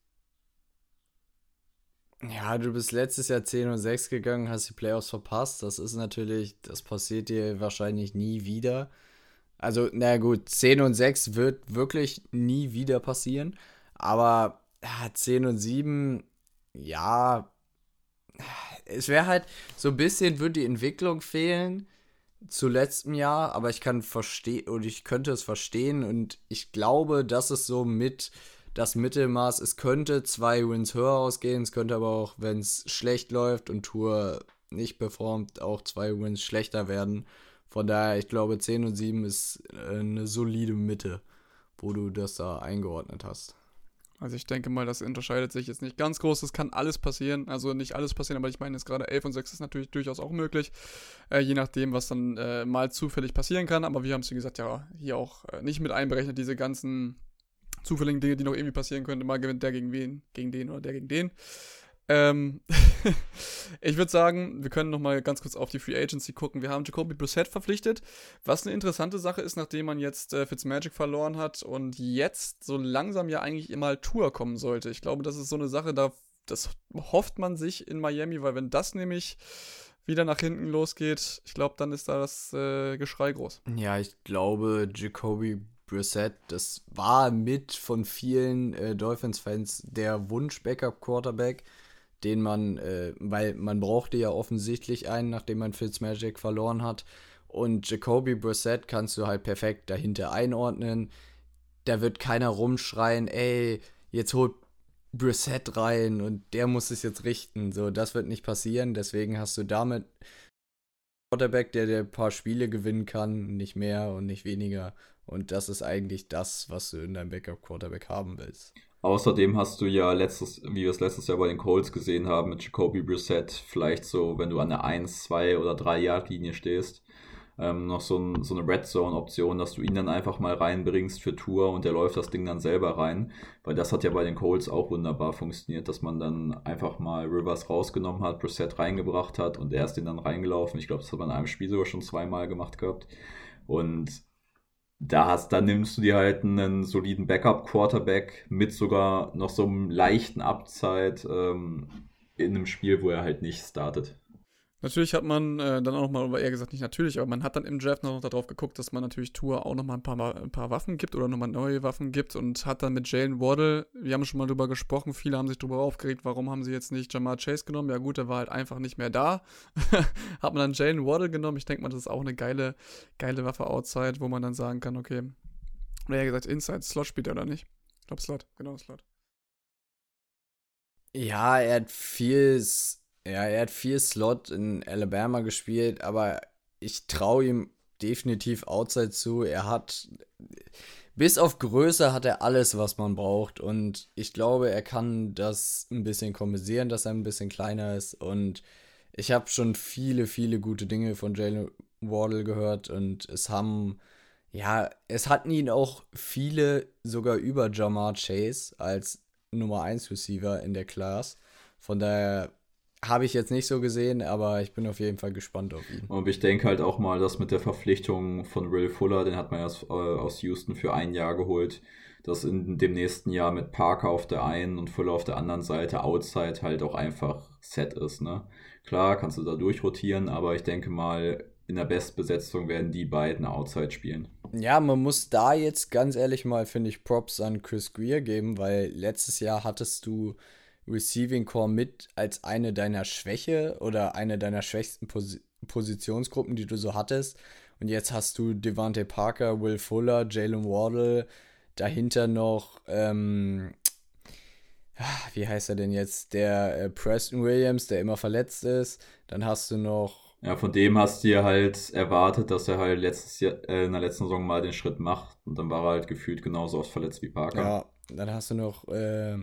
Ja, du bist letztes Jahr 10 und 6 gegangen, hast die Playoffs verpasst. Das ist natürlich, das passiert dir wahrscheinlich nie wieder. Also, na gut, 10 und 6 wird wirklich nie wieder passieren. Aber ja, 10 und 7, ja, es wäre halt so ein bisschen, würde die Entwicklung fehlen zu letztem Jahr, aber ich kann verstehen und ich könnte es verstehen und ich glaube, dass es so mit das Mittelmaß, es könnte zwei Wins höher ausgehen, es könnte aber auch, wenn es schlecht läuft und Tour nicht performt, auch zwei Wins schlechter werden. Von daher, ich glaube, 10 und 7 ist äh, eine solide Mitte, wo du das da eingeordnet hast. Also ich denke mal, das unterscheidet sich jetzt nicht ganz groß. Es kann alles passieren. Also nicht alles passieren, aber ich meine jetzt gerade 11 und 6 ist natürlich durchaus auch möglich. Äh, je nachdem, was dann äh, mal zufällig passieren kann. Aber wir haben es, wie gesagt, ja hier auch äh, nicht mit einberechnet, diese ganzen zufälligen Dinge, die noch irgendwie passieren könnten. Mal gewinnt der gegen wen, gegen den oder der gegen den. Ähm, ich würde sagen, wir können noch mal ganz kurz auf die Free Agency gucken. Wir haben Jacoby Brissett verpflichtet, was eine interessante Sache ist, nachdem man jetzt äh, Fitzmagic verloren hat und jetzt so langsam ja eigentlich immer Tour kommen sollte. Ich glaube, das ist so eine Sache, da das hofft man sich in Miami, weil wenn das nämlich wieder nach hinten losgeht, ich glaube, dann ist da das äh, Geschrei groß. Ja, ich glaube, Jacoby Brissett, das war mit von vielen äh, Dolphins-Fans der Wunsch-Backup-Quarterback den man, äh, weil man brauchte ja offensichtlich einen, nachdem man Fitzmagic verloren hat. Und Jacoby Brissett kannst du halt perfekt dahinter einordnen. Da wird keiner rumschreien, ey, jetzt holt Brissett rein und der muss es jetzt richten. So, das wird nicht passieren. Deswegen hast du damit Quarterback, der dir ein paar Spiele gewinnen kann, nicht mehr und nicht weniger. Und das ist eigentlich das, was du in deinem Backup-Quarterback haben willst. Außerdem hast du ja letztes, wie wir es letztes Jahr bei den Colts gesehen haben, mit Jacoby Brissett, vielleicht so, wenn du an der 1, 2 oder 3 Yard Linie stehst, ähm, noch so, ein, so eine Red Zone Option, dass du ihn dann einfach mal reinbringst für Tour und der läuft das Ding dann selber rein, weil das hat ja bei den Colts auch wunderbar funktioniert, dass man dann einfach mal Rivers rausgenommen hat, Brissett reingebracht hat und er ist den dann reingelaufen. Ich glaube, das hat man in einem Spiel sogar schon zweimal gemacht gehabt. Und da hast, da nimmst du dir halt einen soliden Backup-Quarterback mit sogar noch so einem leichten Upside ähm, in einem Spiel, wo er halt nicht startet. Natürlich hat man äh, dann auch nochmal, oder eher gesagt nicht natürlich, aber man hat dann im Draft noch darauf geguckt, dass man natürlich Tour auch nochmal ein paar, ein paar Waffen gibt oder nochmal neue Waffen gibt und hat dann mit Jalen Waddle, wir haben schon mal drüber gesprochen, viele haben sich darüber aufgeregt, warum haben sie jetzt nicht Jamar Chase genommen? Ja gut, der war halt einfach nicht mehr da. hat man dann Jalen Waddle genommen. Ich denke mal, das ist auch eine geile, geile Waffe outside, wo man dann sagen kann, okay, oder eher gesagt, Inside Slot spielt er oder nicht? Ich glaube Slot, genau Slot. Ja, er hat vieles ja, er hat viel Slot in Alabama gespielt, aber ich traue ihm definitiv Outside zu. Er hat, bis auf Größe hat er alles, was man braucht. Und ich glaube, er kann das ein bisschen kompensieren, dass er ein bisschen kleiner ist. Und ich habe schon viele, viele gute Dinge von Jalen Wardle gehört. Und es haben, ja, es hatten ihn auch viele sogar über Jamar Chase als Nummer 1 Receiver in der Class. Von daher habe ich jetzt nicht so gesehen, aber ich bin auf jeden Fall gespannt auf ihn. Und ich denke halt auch mal, dass mit der Verpflichtung von Will Fuller, den hat man ja aus, äh, aus Houston für ein Jahr geholt, dass in dem nächsten Jahr mit Parker auf der einen und Fuller auf der anderen Seite Outside halt auch einfach set ist. Ne? Klar, kannst du da durchrotieren, aber ich denke mal, in der Bestbesetzung werden die beiden Outside spielen. Ja, man muss da jetzt ganz ehrlich mal, finde ich, Props an Chris Greer geben, weil letztes Jahr hattest du Receiving Core mit als eine deiner Schwäche oder eine deiner schwächsten Pos Positionsgruppen, die du so hattest. Und jetzt hast du Devante Parker, Will Fuller, Jalen Wardle, dahinter noch, ähm, wie heißt er denn jetzt? Der äh, Preston Williams, der immer verletzt ist. Dann hast du noch. Ja, von dem hast du ja halt erwartet, dass er halt letztes Jahr, äh, in der letzten Saison mal den Schritt macht. Und dann war er halt gefühlt genauso oft verletzt wie Parker. Ja, dann hast du noch äh,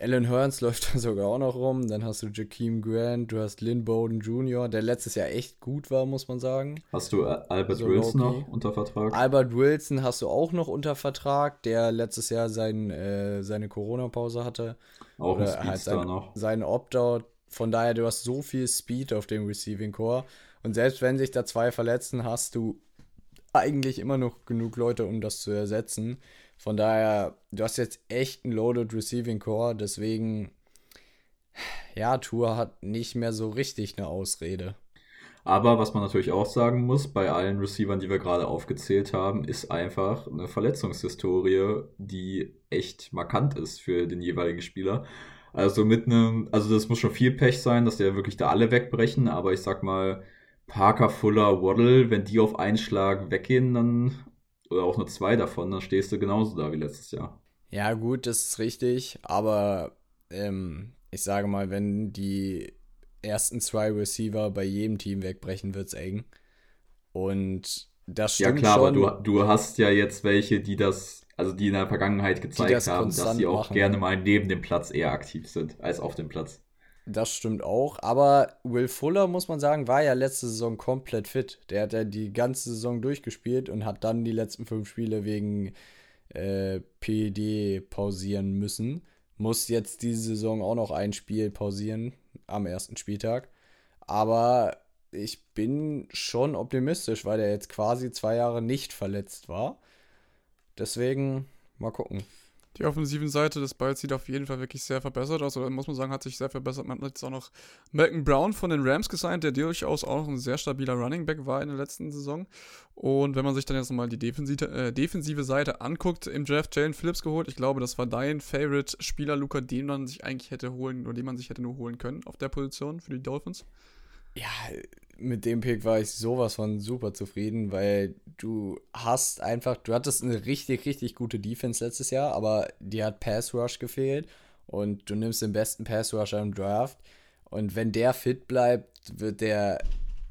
Alan Hearns läuft da sogar auch noch rum. Dann hast du Jakeem Grant, du hast Lynn Bowden Jr., der letztes Jahr echt gut war, muss man sagen. Hast du äh, Albert so Wilson noch unter Vertrag? Albert Wilson hast du auch noch unter Vertrag, der letztes Jahr sein, äh, seine Corona-Pause hatte. Auch ein Speedstar halt sein, noch. Seinen Opt-out. Von daher, du hast so viel Speed auf dem Receiving Core. Und selbst wenn sich da zwei verletzen, hast du eigentlich immer noch genug Leute, um das zu ersetzen. Von daher, du hast jetzt echt einen Loaded Receiving Core, deswegen, ja, Tour hat nicht mehr so richtig eine Ausrede. Aber was man natürlich auch sagen muss, bei allen Receivern, die wir gerade aufgezählt haben, ist einfach eine Verletzungshistorie, die echt markant ist für den jeweiligen Spieler. Also mit einem, also das muss schon viel Pech sein, dass der wirklich da alle wegbrechen, aber ich sag mal, Parker, Fuller, Waddle, wenn die auf einen Schlag weggehen, dann oder auch nur zwei davon, dann stehst du genauso da wie letztes Jahr. Ja, gut, das ist richtig, aber ähm, ich sage mal, wenn die ersten zwei Receiver bei jedem Team wegbrechen, wird es eng. Und das stimmt Ja klar, schon. aber du, du hast ja jetzt welche, die das, also die in der Vergangenheit gezeigt das haben, dass sie auch machen. gerne mal neben dem Platz eher aktiv sind als auf dem Platz. Das stimmt auch. Aber Will Fuller, muss man sagen, war ja letzte Saison komplett fit. Der hat ja die ganze Saison durchgespielt und hat dann die letzten fünf Spiele wegen äh, PD pausieren müssen. Muss jetzt diese Saison auch noch ein Spiel pausieren am ersten Spieltag. Aber ich bin schon optimistisch, weil er jetzt quasi zwei Jahre nicht verletzt war. Deswegen mal gucken. Die offensiven Seite des Balls sieht auf jeden Fall wirklich sehr verbessert aus. Oder muss man sagen, hat sich sehr verbessert. Man hat jetzt auch noch Malcolm Brown von den Rams gesigned, der durchaus auch ein sehr stabiler Running Back war in der letzten Saison. Und wenn man sich dann jetzt nochmal die defensive, äh, defensive Seite anguckt, im Draft Jalen Phillips geholt. Ich glaube, das war dein Favorite-Spieler, Luca, den man sich eigentlich hätte holen, oder den man sich hätte nur holen können auf der Position für die Dolphins. Ja, mit dem Pick war ich sowas von super zufrieden, weil du hast einfach, du hattest eine richtig, richtig gute Defense letztes Jahr, aber die hat Pass Rush gefehlt und du nimmst den besten Pass Rusher im Draft und wenn der fit bleibt, wird der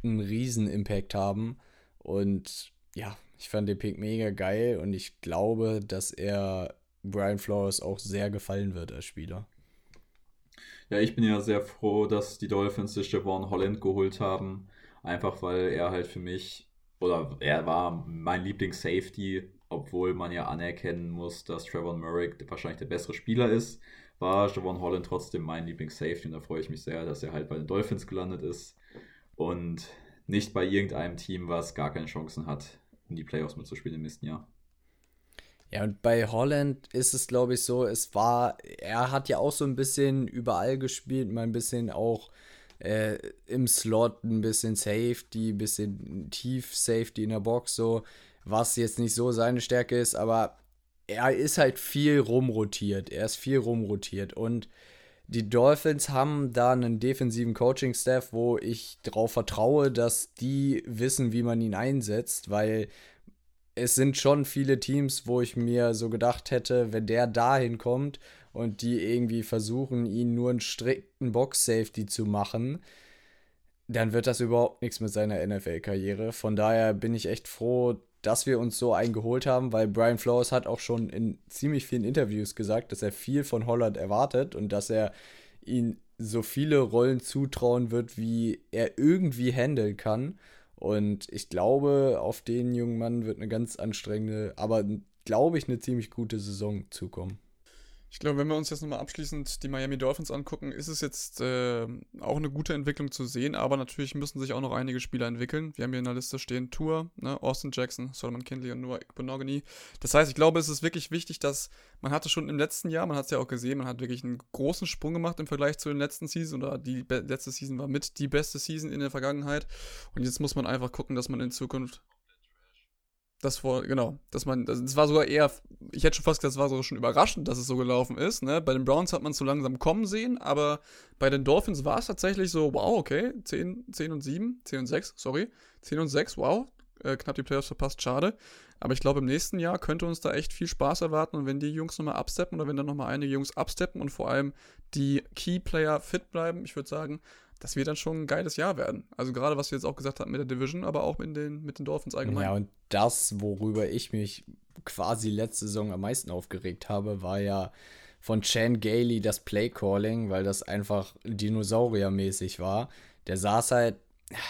einen riesen Impact haben und ja, ich fand den Pick mega geil und ich glaube, dass er Brian Flores auch sehr gefallen wird als Spieler. Ja, ich bin ja sehr froh, dass die Dolphins sich Javon Holland geholt haben. Einfach weil er halt für mich, oder er war mein Lieblings-Safety, obwohl man ja anerkennen muss, dass Trevor Murray wahrscheinlich der bessere Spieler ist, war Javon Holland trotzdem mein Lieblings-Safety und da freue ich mich sehr, dass er halt bei den Dolphins gelandet ist und nicht bei irgendeinem Team, was gar keine Chancen hat, in die Playoffs mitzuspielen im nächsten Jahr. Ja, und bei Holland ist es, glaube ich, so, es war, er hat ja auch so ein bisschen überall gespielt, mal ein bisschen auch äh, im Slot ein bisschen Safety, ein bisschen tief Safety in der Box, so, was jetzt nicht so seine Stärke ist, aber er ist halt viel rumrotiert. Er ist viel rumrotiert und die Dolphins haben da einen defensiven Coaching-Staff, wo ich darauf vertraue, dass die wissen, wie man ihn einsetzt, weil es sind schon viele Teams, wo ich mir so gedacht hätte, wenn der dahin kommt und die irgendwie versuchen, ihn nur einen strikten Box-Safety zu machen, dann wird das überhaupt nichts mit seiner NFL-Karriere. Von daher bin ich echt froh, dass wir uns so einen geholt haben, weil Brian Flores hat auch schon in ziemlich vielen Interviews gesagt, dass er viel von Holland erwartet und dass er ihn so viele Rollen zutrauen wird, wie er irgendwie handeln kann. Und ich glaube, auf den jungen Mann wird eine ganz anstrengende, aber glaube ich, eine ziemlich gute Saison zukommen. Ich glaube, wenn wir uns jetzt nochmal abschließend die Miami Dolphins angucken, ist es jetzt äh, auch eine gute Entwicklung zu sehen, aber natürlich müssen sich auch noch einige Spieler entwickeln. Wir haben hier in der Liste stehen Tour, ne, Austin Jackson, Solomon Kindley und Noah Bonogany. Das heißt, ich glaube, es ist wirklich wichtig, dass man hatte schon im letzten Jahr, man hat es ja auch gesehen, man hat wirklich einen großen Sprung gemacht im Vergleich zu den letzten Season oder die letzte Season war mit die beste Season in der Vergangenheit und jetzt muss man einfach gucken, dass man in Zukunft das vor, genau, dass man, das war sogar eher, ich hätte schon fast gesagt, das war sogar schon überraschend, dass es so gelaufen ist, ne? Bei den Browns hat man es so langsam kommen sehen, aber bei den Dolphins war es tatsächlich so, wow, okay, 10, 10 und 7, 10 und 6, sorry, 10 und 6, wow, äh, knapp die Playoffs verpasst, schade. Aber ich glaube, im nächsten Jahr könnte uns da echt viel Spaß erwarten. Und wenn die Jungs nochmal absteppen oder wenn dann nochmal einige Jungs absteppen und vor allem die Key-Player fit bleiben, ich würde sagen, das wird dann schon ein geiles Jahr werden. Also gerade was wir jetzt auch gesagt haben mit der Division, aber auch mit den, mit den Dolphins allgemein. Ja, und das, worüber ich mich quasi letzte Saison am meisten aufgeregt habe, war ja von Chan Gailey das Playcalling, weil das einfach dinosauriermäßig war. Der saß halt,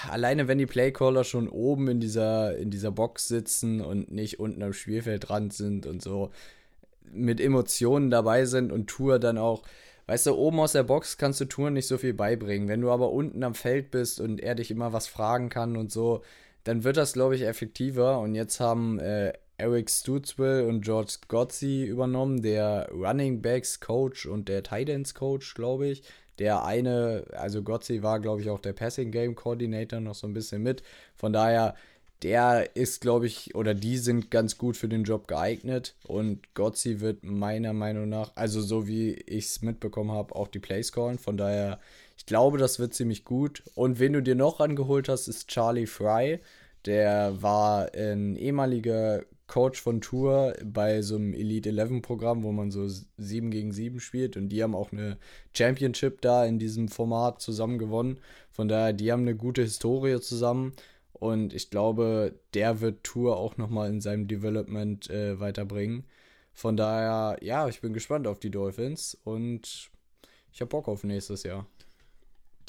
alleine wenn die Playcaller schon oben in dieser, in dieser Box sitzen und nicht unten am Spielfeldrand sind und so mit Emotionen dabei sind und Tour dann auch, weißt du, oben aus der Box kannst du Tour nicht so viel beibringen. Wenn du aber unten am Feld bist und er dich immer was fragen kann und so, dann wird das, glaube ich, effektiver. Und jetzt haben äh, Eric Stutzwell und George Gotzi übernommen, der Running Backs Coach und der Titans Coach, glaube ich. Der eine, also Gotzi war, glaube ich, auch der Passing Game Coordinator noch so ein bisschen mit. Von daher, der ist, glaube ich, oder die sind ganz gut für den Job geeignet. Und Gotzi wird meiner Meinung nach, also so wie ich es mitbekommen habe, auch die Plays callen. Von daher, ich glaube, das wird ziemlich gut. Und wen du dir noch angeholt hast, ist Charlie Fry. Der war ein ehemaliger Coach von Tour bei so einem Elite 11 Programm, wo man so 7 gegen 7 spielt und die haben auch eine Championship da in diesem Format zusammen gewonnen. Von daher, die haben eine gute Historie zusammen und ich glaube, der wird Tour auch nochmal in seinem Development äh, weiterbringen. Von daher, ja, ich bin gespannt auf die Dolphins und ich habe Bock auf nächstes Jahr.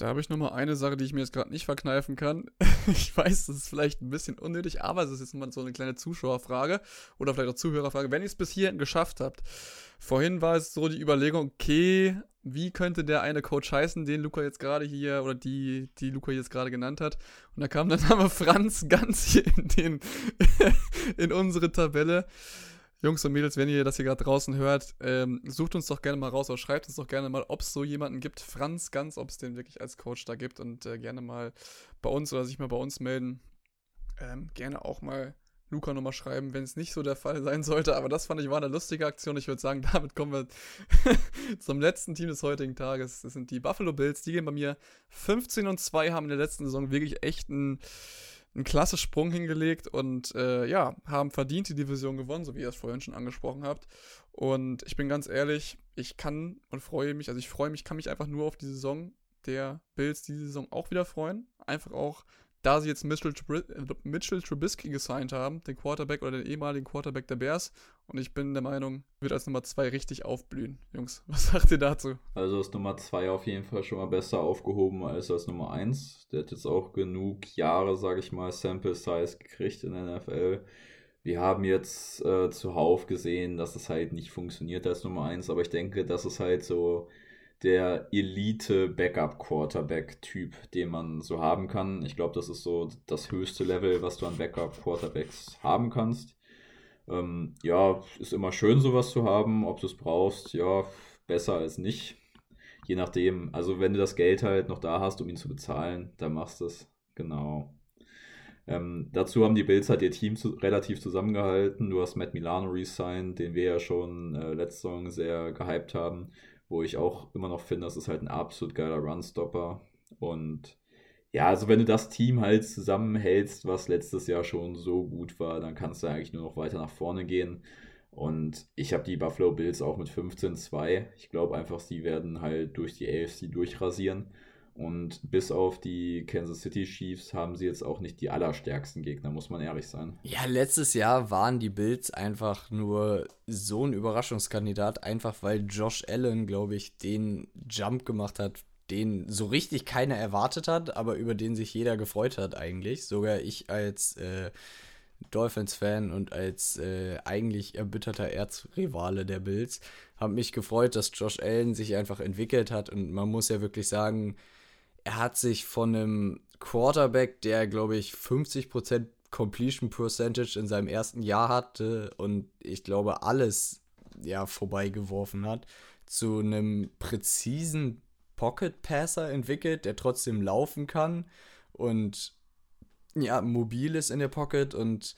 Da habe ich nochmal eine Sache, die ich mir jetzt gerade nicht verkneifen kann. ich weiß, das ist vielleicht ein bisschen unnötig, aber es ist jetzt mal so eine kleine Zuschauerfrage oder vielleicht auch Zuhörerfrage. Wenn ihr es bis hierhin geschafft habt, vorhin war es so die Überlegung, okay, wie könnte der eine Coach heißen, den Luca jetzt gerade hier oder die, die Luca jetzt gerade genannt hat. Und da kam der Name Franz ganz hier in, den, in unsere Tabelle. Jungs und Mädels, wenn ihr das hier gerade draußen hört, ähm, sucht uns doch gerne mal raus oder schreibt uns doch gerne mal, ob es so jemanden gibt, Franz Ganz, ob es den wirklich als Coach da gibt und äh, gerne mal bei uns oder sich mal bei uns melden. Ähm, gerne auch mal Luca nochmal schreiben, wenn es nicht so der Fall sein sollte. Aber das fand ich war eine lustige Aktion. Ich würde sagen, damit kommen wir zum letzten Team des heutigen Tages. Das sind die Buffalo Bills. Die gehen bei mir 15 und 2, haben in der letzten Saison wirklich echt einen einen klasse Sprung hingelegt und äh, ja, haben verdient die Division gewonnen, so wie ihr es vorhin schon angesprochen habt. Und ich bin ganz ehrlich, ich kann und freue mich, also ich freue mich, kann mich einfach nur auf die Saison der Bills diese Saison auch wieder freuen. Einfach auch da sie jetzt Mitchell, Mitchell Trubisky gesigned haben, den Quarterback oder den ehemaligen Quarterback der Bears. Und ich bin der Meinung, wird als Nummer 2 richtig aufblühen. Jungs, was sagt ihr dazu? Also als Nummer 2 auf jeden Fall schon mal besser aufgehoben als als Nummer 1. Der hat jetzt auch genug Jahre, sage ich mal, Sample Size gekriegt in der NFL. Wir haben jetzt äh, zuhauf gesehen, dass es halt nicht funktioniert als Nummer 1, aber ich denke, dass es halt so der Elite-Backup-Quarterback-Typ, den man so haben kann. Ich glaube, das ist so das höchste Level, was du an Backup-Quarterbacks haben kannst. Ähm, ja, ist immer schön, sowas zu haben. Ob du es brauchst, ja, besser als nicht. Je nachdem. Also, wenn du das Geld halt noch da hast, um ihn zu bezahlen, dann machst du es. Genau. Ähm, dazu haben die Bills halt ihr Team zu, relativ zusammengehalten. Du hast Matt Milano resigned, den wir ja schon äh, letzte Saison sehr gehypt haben wo ich auch immer noch finde, das ist halt ein absolut geiler Runstopper. Und ja, also wenn du das Team halt zusammenhältst, was letztes Jahr schon so gut war, dann kannst du eigentlich nur noch weiter nach vorne gehen. Und ich habe die Buffalo Bills auch mit 15-2. Ich glaube einfach, sie werden halt durch die AFC durchrasieren. Und bis auf die Kansas City Chiefs haben sie jetzt auch nicht die allerstärksten Gegner, muss man ehrlich sein. Ja, letztes Jahr waren die Bills einfach nur so ein Überraschungskandidat, einfach weil Josh Allen, glaube ich, den Jump gemacht hat, den so richtig keiner erwartet hat, aber über den sich jeder gefreut hat eigentlich. Sogar ich als äh, Dolphins-Fan und als äh, eigentlich erbitterter Erzrivale der Bills habe mich gefreut, dass Josh Allen sich einfach entwickelt hat und man muss ja wirklich sagen, er hat sich von einem Quarterback, der, glaube ich, 50% Completion Percentage in seinem ersten Jahr hatte und ich glaube, alles ja vorbeigeworfen hat, zu einem präzisen Pocket Passer entwickelt, der trotzdem laufen kann und ja, mobil ist in der Pocket und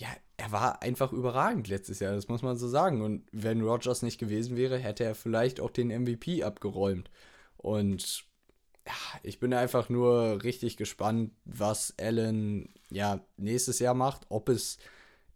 ja, er war einfach überragend letztes Jahr, das muss man so sagen. Und wenn Rogers nicht gewesen wäre, hätte er vielleicht auch den MVP abgeräumt. Und ich bin einfach nur richtig gespannt, was Allen ja nächstes Jahr macht. Ob es,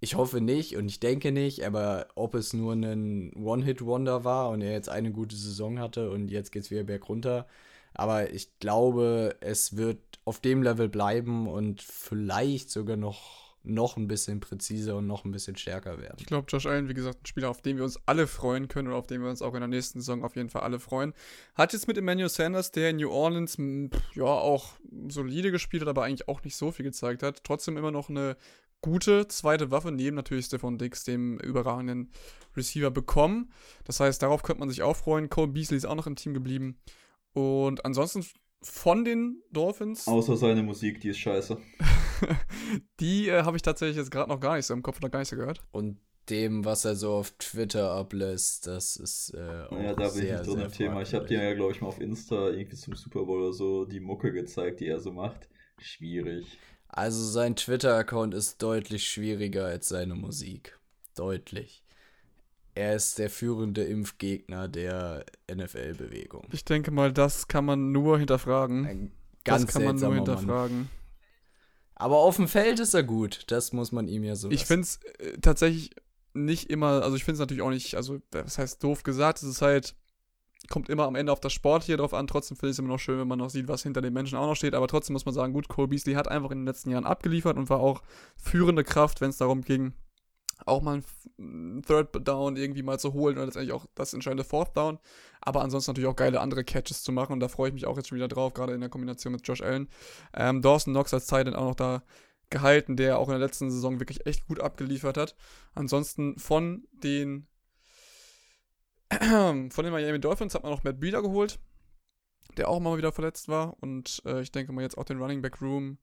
ich hoffe nicht und ich denke nicht, aber ob es nur ein One-Hit-Wonder war und er jetzt eine gute Saison hatte und jetzt geht es wieder bergunter. Aber ich glaube, es wird auf dem Level bleiben und vielleicht sogar noch noch ein bisschen präziser und noch ein bisschen stärker werden. Ich glaube, Josh Allen, wie gesagt, ein Spieler, auf den wir uns alle freuen können und auf den wir uns auch in der nächsten Saison auf jeden Fall alle freuen. Hat jetzt mit Emmanuel Sanders, der in New Orleans ja auch solide gespielt hat, aber eigentlich auch nicht so viel gezeigt hat, trotzdem immer noch eine gute zweite Waffe neben natürlich Stefan Dix, dem überragenden Receiver, bekommen. Das heißt, darauf könnte man sich auch freuen. Cole Beasley ist auch noch im Team geblieben. Und ansonsten von den Dolphins. Außer seine Musik, die ist scheiße. die äh, habe ich tatsächlich jetzt gerade noch gar nicht so im Kopf noch gar nicht so gehört. Und dem, was er so auf Twitter ablässt, das ist äh, auch Ja, da bin sehr, ich nicht drin im Thema. Ich habe dir ja, glaube ich, mal auf Insta irgendwie zum Super Bowl oder so die Mucke gezeigt, die er so macht. Schwierig. Also sein Twitter-Account ist deutlich schwieriger als seine Musik. Deutlich er ist der führende Impfgegner der NFL-Bewegung. Ich denke mal, das kann man nur hinterfragen. Ein ganz das kann man nur hinterfragen. Mann. Aber auf dem Feld ist er gut. Das muss man ihm ja so. Ich finde es äh, tatsächlich nicht immer, also ich finde es natürlich auch nicht, also das heißt doof gesagt, es ist halt, kommt immer am Ende auf das Sport hier drauf an. Trotzdem finde ich es immer noch schön, wenn man noch sieht, was hinter den Menschen auch noch steht. Aber trotzdem muss man sagen, gut, Cole Beasley hat einfach in den letzten Jahren abgeliefert und war auch führende Kraft, wenn es darum ging, auch mal ein Third Down irgendwie mal zu holen und letztendlich auch das entscheidende Fourth Down. Aber ansonsten natürlich auch geile andere Catches zu machen und da freue ich mich auch jetzt schon wieder drauf, gerade in der Kombination mit Josh Allen. Ähm, Dawson Knox als Titan auch noch da gehalten, der auch in der letzten Saison wirklich echt gut abgeliefert hat. Ansonsten von den von den Miami Dolphins hat man noch Matt Breeder geholt, der auch mal wieder verletzt war und äh, ich denke mal jetzt auch den Running Back Room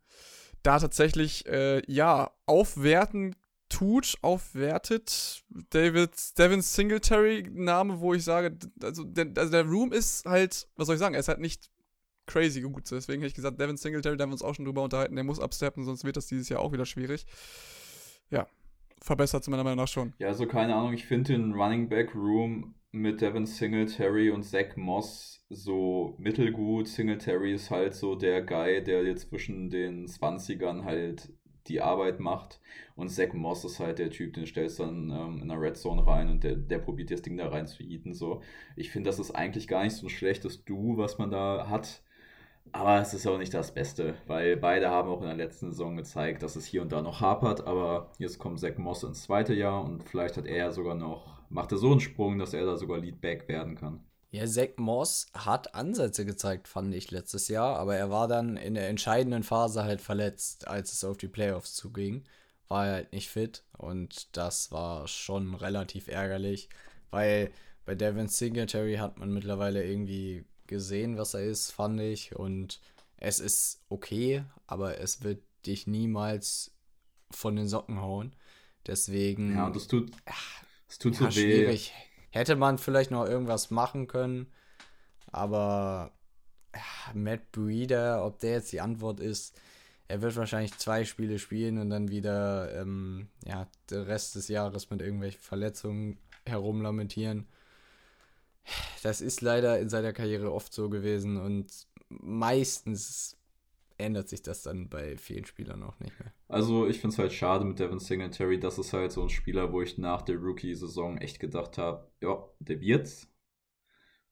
da tatsächlich äh, ja aufwerten tut, aufwertet. David, Devin Singletary, Name, wo ich sage, also der, also der Room ist halt, was soll ich sagen, er ist halt nicht crazy gut. Deswegen hätte ich gesagt, Devin Singletary, da haben wir uns auch schon drüber unterhalten, der muss absteppen, sonst wird das dieses Jahr auch wieder schwierig. Ja, verbessert es meiner Meinung nach schon. Ja, also keine Ahnung, ich finde den Running Back Room mit Devin Singletary und Zach Moss so mittelgut. Singletary ist halt so der Guy, der jetzt zwischen den 20ern halt die Arbeit macht. Und Zach Moss ist halt der Typ, den stellst du dann ähm, in der Red Zone rein und der, der probiert das Ding da rein zu eaten. So. Ich finde, das ist eigentlich gar nicht so ein schlechtes Du, was man da hat. Aber es ist auch nicht das Beste, weil beide haben auch in der letzten Saison gezeigt, dass es hier und da noch hapert. Aber jetzt kommt Zach Moss ins zweite Jahr und vielleicht hat er sogar noch, macht er so einen Sprung, dass er da sogar Leadback werden kann. Ja, Zach Moss hat Ansätze gezeigt, fand ich letztes Jahr, aber er war dann in der entscheidenden Phase halt verletzt, als es auf die Playoffs zuging. War er halt nicht fit und das war schon relativ ärgerlich, weil bei Devin Singletary hat man mittlerweile irgendwie gesehen, was er ist, fand ich. Und es ist okay, aber es wird dich niemals von den Socken hauen. Deswegen. Ja, und das tut, das tut ja, so weh. Schwierig. Hätte man vielleicht noch irgendwas machen können, aber ja, Matt Breeder, ob der jetzt die Antwort ist, er wird wahrscheinlich zwei Spiele spielen und dann wieder ähm, ja, den Rest des Jahres mit irgendwelchen Verletzungen herumlamentieren. Das ist leider in seiner Karriere oft so gewesen und meistens ändert sich das dann bei vielen Spielern auch nicht mehr. Also ich finde es halt schade mit Devin Singletary. Das ist halt so ein Spieler, wo ich nach der Rookie-Saison echt gedacht habe, ja, der wird's.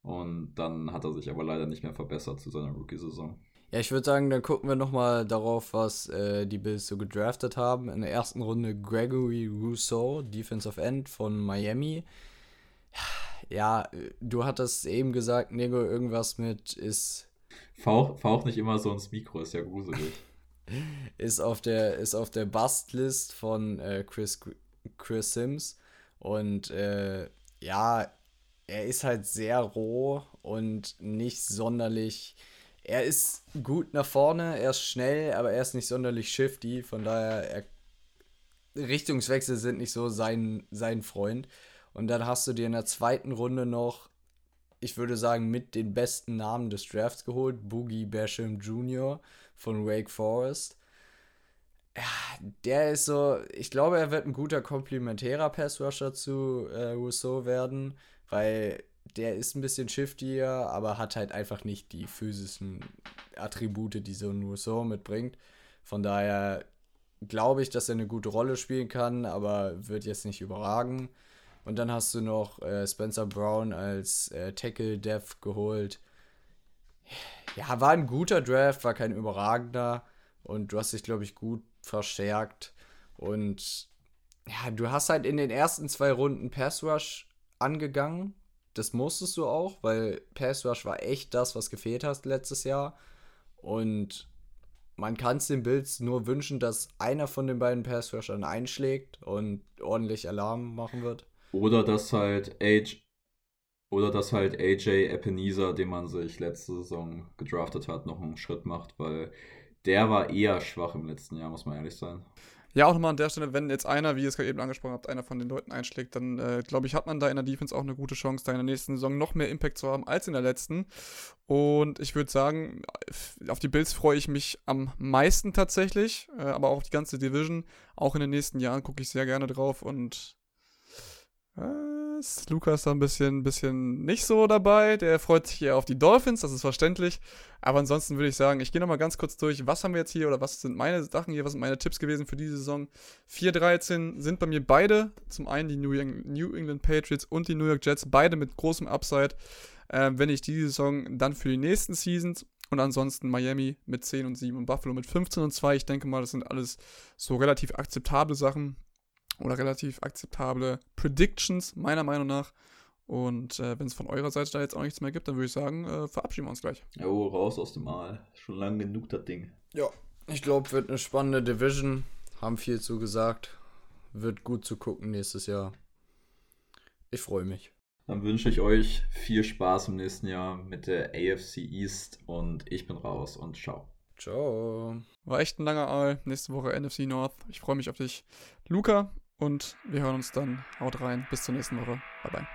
Und dann hat er sich aber leider nicht mehr verbessert zu seiner Rookie-Saison. Ja, ich würde sagen, dann gucken wir nochmal darauf, was äh, die Bills so gedraftet haben. In der ersten Runde Gregory Rousseau, Defensive End von Miami. Ja, du hattest eben gesagt, Nego, irgendwas mit ist Fauch, fauch nicht immer so ins Mikro, ist ja gruselig. ist auf der, ist auf der Bust-List von äh, Chris, Chris Sims. Und äh, ja, er ist halt sehr roh und nicht sonderlich. Er ist gut nach vorne, er ist schnell, aber er ist nicht sonderlich shifty. Von daher, er, Richtungswechsel sind nicht so sein, sein Freund. Und dann hast du dir in der zweiten Runde noch ich würde sagen, mit den besten Namen des Drafts geholt. Boogie Basham Jr. von Wake Forest. Ja, der ist so, ich glaube, er wird ein guter komplementärer Passrusher zu äh, Rousseau werden, weil der ist ein bisschen shiftier, aber hat halt einfach nicht die physischen Attribute, die so ein Rousseau mitbringt. Von daher glaube ich, dass er eine gute Rolle spielen kann, aber wird jetzt nicht überragen. Und dann hast du noch äh, Spencer Brown als äh, Tackle Dev geholt. Ja, war ein guter Draft, war kein überragender. Und du hast dich, glaube ich, gut verstärkt. Und ja, du hast halt in den ersten zwei Runden Pass Rush angegangen. Das musstest du auch, weil Pass Rush war echt das, was gefehlt hast letztes Jahr. Und man kann es den Bills nur wünschen, dass einer von den beiden Pass Rushern einschlägt und ordentlich Alarm machen wird. Oder dass halt Age oder dass halt AJ Ebenezer, den man sich letzte Saison gedraftet hat, noch einen Schritt macht, weil der war eher schwach im letzten Jahr, muss man ehrlich sein. Ja, auch nochmal an der Stelle, wenn jetzt einer, wie ihr es gerade eben angesprochen habt, einer von den Leuten einschlägt, dann äh, glaube ich, hat man da in der Defense auch eine gute Chance, da in der nächsten Saison noch mehr Impact zu haben als in der letzten. Und ich würde sagen, auf die Bills freue ich mich am meisten tatsächlich, äh, aber auch auf die ganze Division. Auch in den nächsten Jahren gucke ich sehr gerne drauf und äh, ist Lukas da ein bisschen, bisschen nicht so dabei. Der freut sich eher auf die Dolphins, das ist verständlich. Aber ansonsten würde ich sagen, ich gehe nochmal ganz kurz durch, was haben wir jetzt hier oder was sind meine Sachen hier, was sind meine Tipps gewesen für diese Saison. 4-13 sind bei mir beide. Zum einen die New England Patriots und die New York Jets, beide mit großem Upside. Äh, wenn ich diese Saison dann für die nächsten Seasons und ansonsten Miami mit 10 und 7 und Buffalo mit 15 und 2. Ich denke mal, das sind alles so relativ akzeptable Sachen oder relativ akzeptable Predictions, meiner Meinung nach. Und äh, wenn es von eurer Seite da jetzt auch nichts mehr gibt, dann würde ich sagen, äh, verabschieden wir uns gleich. Jo, raus aus dem Mal. Schon lange genug das Ding. Ja, ich glaube, wird eine spannende Division. Haben viel zu gesagt. Wird gut zu gucken nächstes Jahr. Ich freue mich. Dann wünsche ich euch viel Spaß im nächsten Jahr mit der AFC East und ich bin raus und ciao. Ciao. War echt ein langer Aal. Nächste Woche NFC North. Ich freue mich auf dich, Luca. Und wir hören uns dann. Haut rein. Bis zur nächsten Woche. Bye bye.